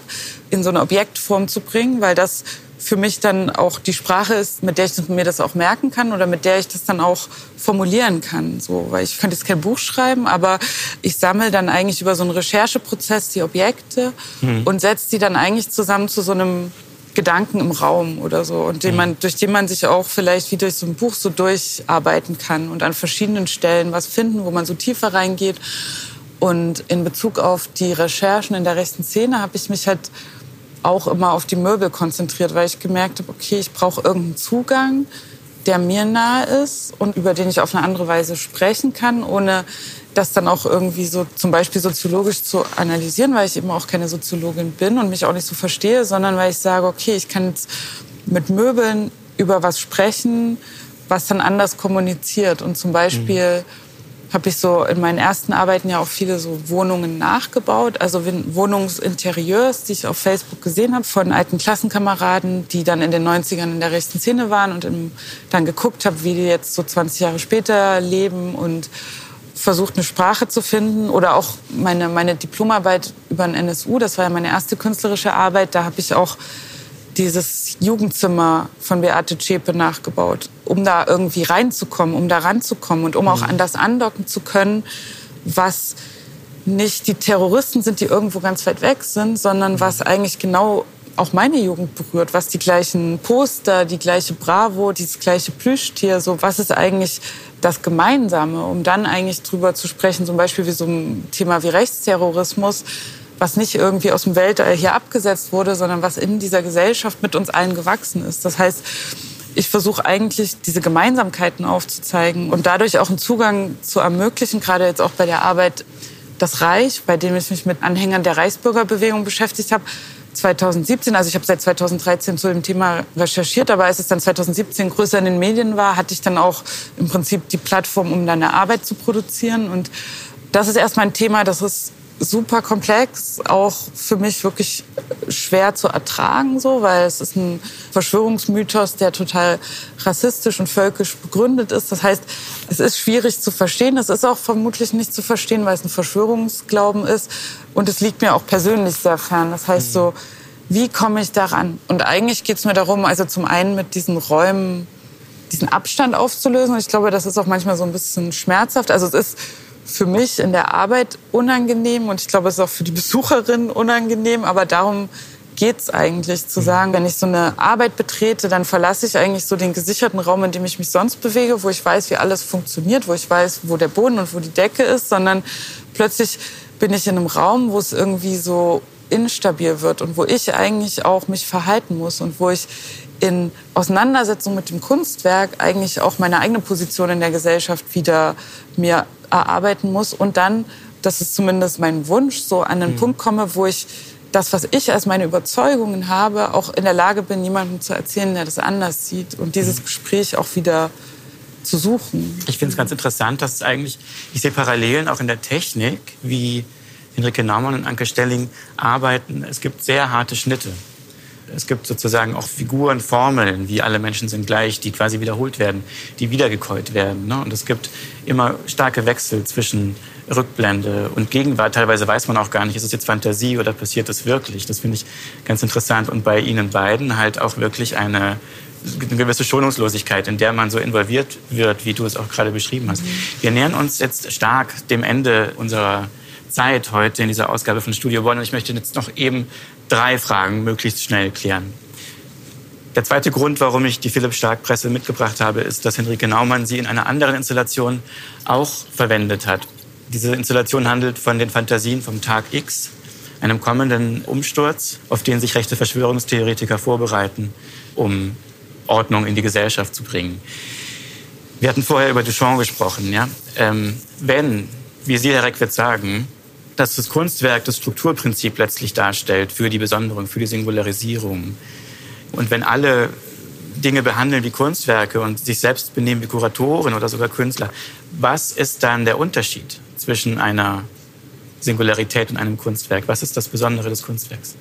in so eine Objektform zu bringen, weil das für mich dann auch die Sprache ist, mit der ich mir das auch merken kann oder mit der ich das dann auch formulieren kann. So, weil ich könnte jetzt kein Buch schreiben, aber ich sammle dann eigentlich über so einen Rechercheprozess die Objekte mhm. und setze die dann eigentlich zusammen zu so einem Gedanken im Raum oder so und den mhm. man, durch den man sich auch vielleicht wie durch so ein Buch so durcharbeiten kann und an verschiedenen Stellen was finden, wo man so tiefer reingeht. Und in Bezug auf die Recherchen in der rechten Szene habe ich mich halt auch immer auf die Möbel konzentriert, weil ich gemerkt habe, okay, ich brauche irgendeinen Zugang, der mir nahe ist und über den ich auf eine andere Weise sprechen kann, ohne das dann auch irgendwie so zum Beispiel soziologisch zu analysieren, weil ich eben auch keine Soziologin bin und mich auch nicht so verstehe, sondern weil ich sage, okay, ich kann jetzt mit Möbeln über was sprechen, was dann anders kommuniziert. Und zum Beispiel mhm. habe ich so in meinen ersten Arbeiten ja auch viele so Wohnungen nachgebaut, also Wohnungsinterieurs, die ich auf Facebook gesehen habe von alten Klassenkameraden, die dann in den 90ern in der rechten Szene waren und dann geguckt habe, wie die jetzt so 20 Jahre später leben und versucht, eine Sprache zu finden. Oder auch meine, meine Diplomarbeit über den NSU, das war ja meine erste künstlerische Arbeit. Da habe ich auch dieses Jugendzimmer von Beate Zschäpe nachgebaut, um da irgendwie reinzukommen, um da ranzukommen und um auch mhm. an das andocken zu können, was nicht die Terroristen sind, die irgendwo ganz weit weg sind, sondern was eigentlich genau auch meine Jugend berührt, was die gleichen Poster, die gleiche Bravo, dieses gleiche Plüschtier, so was ist eigentlich das Gemeinsame, um dann eigentlich drüber zu sprechen, zum Beispiel wie so ein Thema wie Rechtsterrorismus, was nicht irgendwie aus dem Weltall hier abgesetzt wurde, sondern was in dieser Gesellschaft mit uns allen gewachsen ist. Das heißt, ich versuche eigentlich diese Gemeinsamkeiten aufzuzeigen und dadurch auch einen Zugang zu ermöglichen, gerade jetzt auch bei der Arbeit Das Reich, bei dem ich mich mit Anhängern der Reichsbürgerbewegung beschäftigt habe, 2017, also ich habe seit 2013 zu dem Thema recherchiert, aber als es dann 2017 größer in den Medien war, hatte ich dann auch im Prinzip die Plattform, um dann eine Arbeit zu produzieren. Und das ist erstmal ein Thema, das ist super komplex, auch für mich wirklich schwer zu ertragen, so, weil es ist ein Verschwörungsmythos, der total rassistisch und völkisch begründet ist. Das heißt, es ist schwierig zu verstehen. Es ist auch vermutlich nicht zu verstehen, weil es ein Verschwörungsglauben ist. Und es liegt mir auch persönlich sehr fern. Das heißt so, wie komme ich daran? Und eigentlich geht es mir darum, also zum einen mit diesen Räumen diesen Abstand aufzulösen. Und ich glaube, das ist auch manchmal so ein bisschen schmerzhaft. Also es ist für mich in der Arbeit unangenehm und ich glaube, es ist auch für die Besucherinnen unangenehm. Aber darum geht es eigentlich, zu sagen, wenn ich so eine Arbeit betrete, dann verlasse ich eigentlich so den gesicherten Raum, in dem ich mich sonst bewege, wo ich weiß, wie alles funktioniert, wo ich weiß, wo der Boden und wo die Decke ist, sondern plötzlich bin ich in einem Raum, wo es irgendwie so instabil wird und wo ich eigentlich auch mich verhalten muss und wo ich in Auseinandersetzung mit dem Kunstwerk eigentlich auch meine eigene Position in der Gesellschaft wieder mir erarbeiten muss und dann, das ist zumindest mein Wunsch, so an einen mhm. Punkt komme, wo ich das, was ich als meine Überzeugungen habe, auch in der Lage bin, jemandem zu erzählen, der das anders sieht und dieses mhm. Gespräch auch wieder zu suchen. Ich finde es ganz interessant, dass es eigentlich, ich sehe Parallelen auch in der Technik, wie Henrike Naumann und Anke Stelling arbeiten. Es gibt sehr harte Schnitte. Es gibt sozusagen auch Figuren, Formeln, wie alle Menschen sind gleich, die quasi wiederholt werden, die wiedergekäut werden. Ne? Und es gibt immer starke Wechsel zwischen Rückblende und Gegenwart. Teilweise weiß man auch gar nicht, ist es jetzt Fantasie oder passiert es wirklich. Das finde ich ganz interessant. Und bei Ihnen beiden halt auch wirklich eine, eine gewisse Schonungslosigkeit, in der man so involviert wird, wie du es auch gerade beschrieben hast. Wir nähern uns jetzt stark dem Ende unserer Zeit heute in dieser Ausgabe von Studio Bonn. Und ich möchte jetzt noch eben drei Fragen möglichst schnell klären. Der zweite Grund, warum ich die Philipp Stark Presse mitgebracht habe, ist, dass Henrike Naumann sie in einer anderen Installation auch verwendet hat. Diese Installation handelt von den Fantasien vom Tag X, einem kommenden Umsturz, auf den sich rechte Verschwörungstheoretiker vorbereiten, um Ordnung in die Gesellschaft zu bringen. Wir hatten vorher über Duchamp gesprochen. Ja? Ähm, wenn, wie Sie, Herr Reckwitz, sagen, dass das Kunstwerk das Strukturprinzip letztlich darstellt für die Besonderung, für die Singularisierung, und wenn alle Dinge behandeln wie Kunstwerke und sich selbst benehmen wie Kuratoren oder sogar Künstler, was ist dann der Unterschied zwischen einer Singularität und einem Kunstwerk? Was ist das Besondere des Kunstwerks?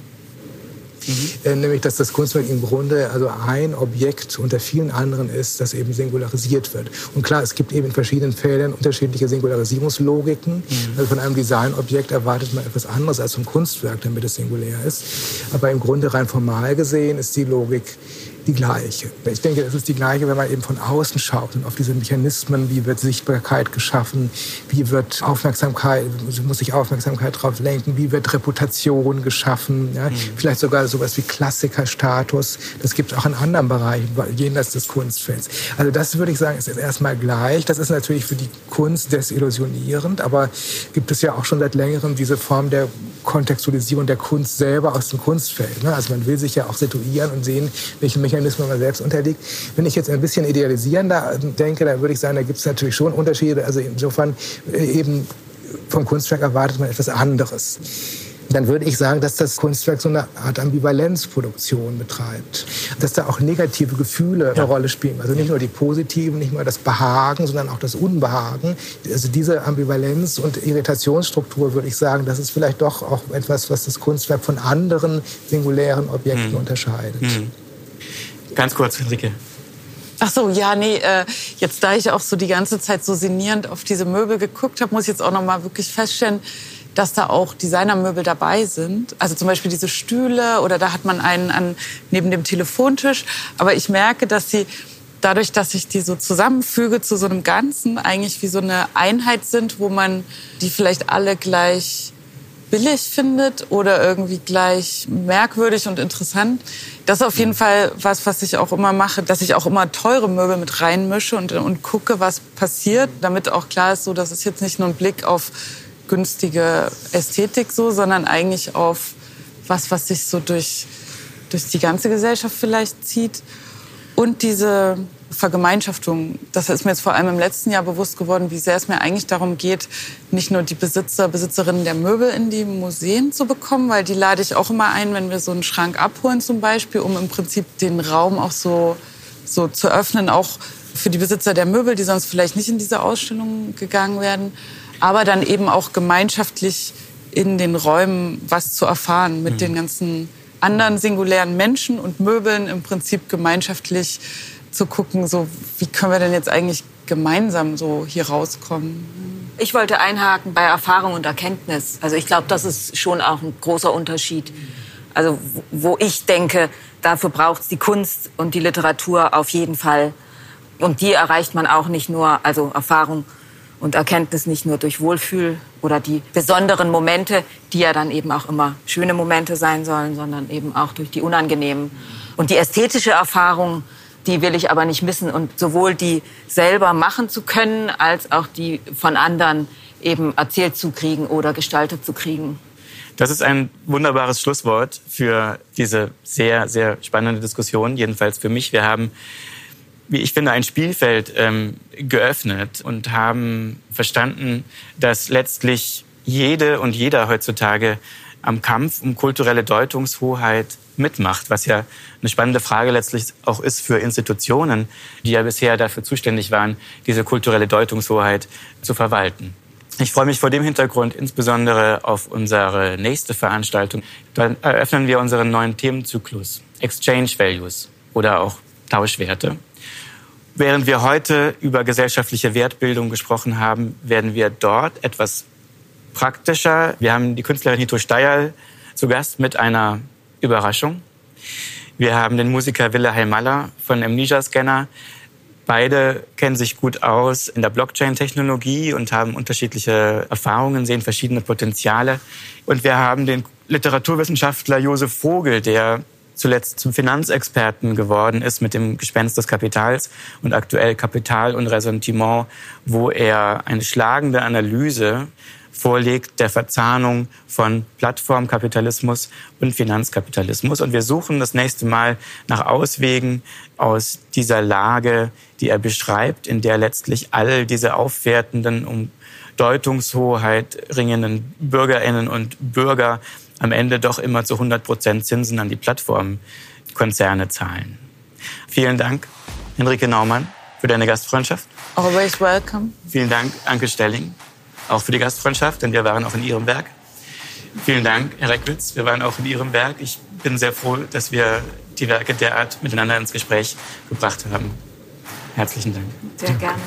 Mhm. Nämlich, dass das Kunstwerk im Grunde also ein Objekt unter vielen anderen ist, das eben singularisiert wird. Und klar, es gibt eben in verschiedenen Feldern unterschiedliche Singularisierungslogiken. Mhm. Also von einem Designobjekt erwartet man etwas anderes als vom Kunstwerk, damit es singulär ist. Aber im Grunde rein formal gesehen ist die Logik die gleiche. Ich denke, es ist die gleiche, wenn man eben von außen schaut und auf diese Mechanismen, wie wird Sichtbarkeit geschaffen, wie wird Aufmerksamkeit, muss sich Aufmerksamkeit darauf lenken, wie wird Reputation geschaffen, ja? Mhm. vielleicht sogar sowas wie Klassikerstatus. Das gibt es auch in anderen Bereichen, jenseits des Kunstfelds. Also das würde ich sagen, ist erstmal gleich. Das ist natürlich für die Kunst desillusionierend, aber gibt es ja auch schon seit längerem diese Form der Kontextualisierung der Kunst selber aus dem Kunstfeld. Ne? Also man will sich ja auch situieren und sehen, welche Mechanismen man selbst unterliegt. Wenn ich jetzt ein bisschen idealisierender denke, dann würde ich sagen, da gibt es natürlich schon Unterschiede. Also insofern äh, eben vom Kunstwerk erwartet man etwas anderes dann würde ich sagen, dass das Kunstwerk so eine Art Ambivalenzproduktion betreibt. Dass da auch negative Gefühle eine Rolle spielen. Also nicht nur die positiven, nicht nur das Behagen, sondern auch das Unbehagen. Also diese Ambivalenz und Irritationsstruktur, würde ich sagen, das ist vielleicht doch auch etwas, was das Kunstwerk von anderen singulären Objekten hm. unterscheidet. Hm. Ganz kurz, Henrike. Ach so, ja, nee, äh, jetzt da ich auch so die ganze Zeit so sinnierend auf diese Möbel geguckt habe, muss ich jetzt auch noch mal wirklich feststellen, dass da auch Designermöbel dabei sind. Also zum Beispiel diese Stühle oder da hat man einen an, neben dem Telefontisch. Aber ich merke, dass sie dadurch, dass ich die so zusammenfüge zu so einem Ganzen, eigentlich wie so eine Einheit sind, wo man die vielleicht alle gleich billig findet oder irgendwie gleich merkwürdig und interessant. Das ist auf jeden Fall was, was ich auch immer mache, dass ich auch immer teure Möbel mit reinmische und, und gucke, was passiert, damit auch klar ist, so, das ist jetzt nicht nur ein Blick auf günstige Ästhetik so, sondern eigentlich auf was, was sich so durch, durch die ganze Gesellschaft vielleicht zieht. Und diese Vergemeinschaftung, das ist mir jetzt vor allem im letzten Jahr bewusst geworden, wie sehr es mir eigentlich darum geht, nicht nur die Besitzer, Besitzerinnen der Möbel in die Museen zu bekommen, weil die lade ich auch immer ein, wenn wir so einen Schrank abholen zum Beispiel, um im Prinzip den Raum auch so, so zu öffnen, auch für die Besitzer der Möbel, die sonst vielleicht nicht in diese Ausstellung gegangen werden aber dann eben auch gemeinschaftlich in den Räumen was zu erfahren mit mhm. den ganzen anderen singulären Menschen und Möbeln im Prinzip gemeinschaftlich zu gucken, so wie können wir denn jetzt eigentlich gemeinsam so hier rauskommen. Ich wollte einhaken bei Erfahrung und Erkenntnis. Also ich glaube, das ist schon auch ein großer Unterschied. Also wo ich denke, dafür braucht es die Kunst und die Literatur auf jeden Fall. Und die erreicht man auch nicht nur, also Erfahrung und Erkenntnis nicht nur durch Wohlfühl oder die besonderen Momente, die ja dann eben auch immer schöne Momente sein sollen, sondern eben auch durch die unangenehmen. Und die ästhetische Erfahrung, die will ich aber nicht missen und sowohl die selber machen zu können, als auch die von anderen eben erzählt zu kriegen oder gestaltet zu kriegen. Das ist ein wunderbares Schlusswort für diese sehr, sehr spannende Diskussion, jedenfalls für mich. Wir haben wie ich finde, ein Spielfeld ähm, geöffnet und haben verstanden, dass letztlich jede und jeder heutzutage am Kampf um kulturelle Deutungshoheit mitmacht, was ja eine spannende Frage letztlich auch ist für Institutionen, die ja bisher dafür zuständig waren, diese kulturelle Deutungshoheit zu verwalten. Ich freue mich vor dem Hintergrund insbesondere auf unsere nächste Veranstaltung. Dann eröffnen wir unseren neuen Themenzyklus Exchange Values oder auch Tauschwerte. Während wir heute über gesellschaftliche Wertbildung gesprochen haben, werden wir dort etwas praktischer. Wir haben die Künstlerin Hito Steierl zu Gast mit einer Überraschung. Wir haben den Musiker Wille Heimalla von Amnesia Scanner. Beide kennen sich gut aus in der Blockchain-Technologie und haben unterschiedliche Erfahrungen, sehen verschiedene Potenziale. Und wir haben den Literaturwissenschaftler Josef Vogel, der zuletzt zum Finanzexperten geworden ist mit dem Gespenst des Kapitals und aktuell Kapital und Ressentiment, wo er eine schlagende Analyse vorlegt der Verzahnung von Plattformkapitalismus und Finanzkapitalismus. Und wir suchen das nächste Mal nach Auswegen aus dieser Lage, die er beschreibt, in der letztlich all diese aufwertenden, um Deutungshoheit ringenden Bürgerinnen und Bürger am Ende doch immer zu 100 Prozent Zinsen an die Plattformkonzerne zahlen. Vielen Dank, Henrike Naumann, für deine Gastfreundschaft. Always welcome. Vielen Dank, Anke Stelling auch für die Gastfreundschaft, denn wir waren auch in Ihrem Werk. Vielen Dank, Herr Reckwitz. Wir waren auch in Ihrem Werk. Ich bin sehr froh, dass wir die Werke derart miteinander ins Gespräch gebracht haben. Herzlichen Dank. Sehr gerne.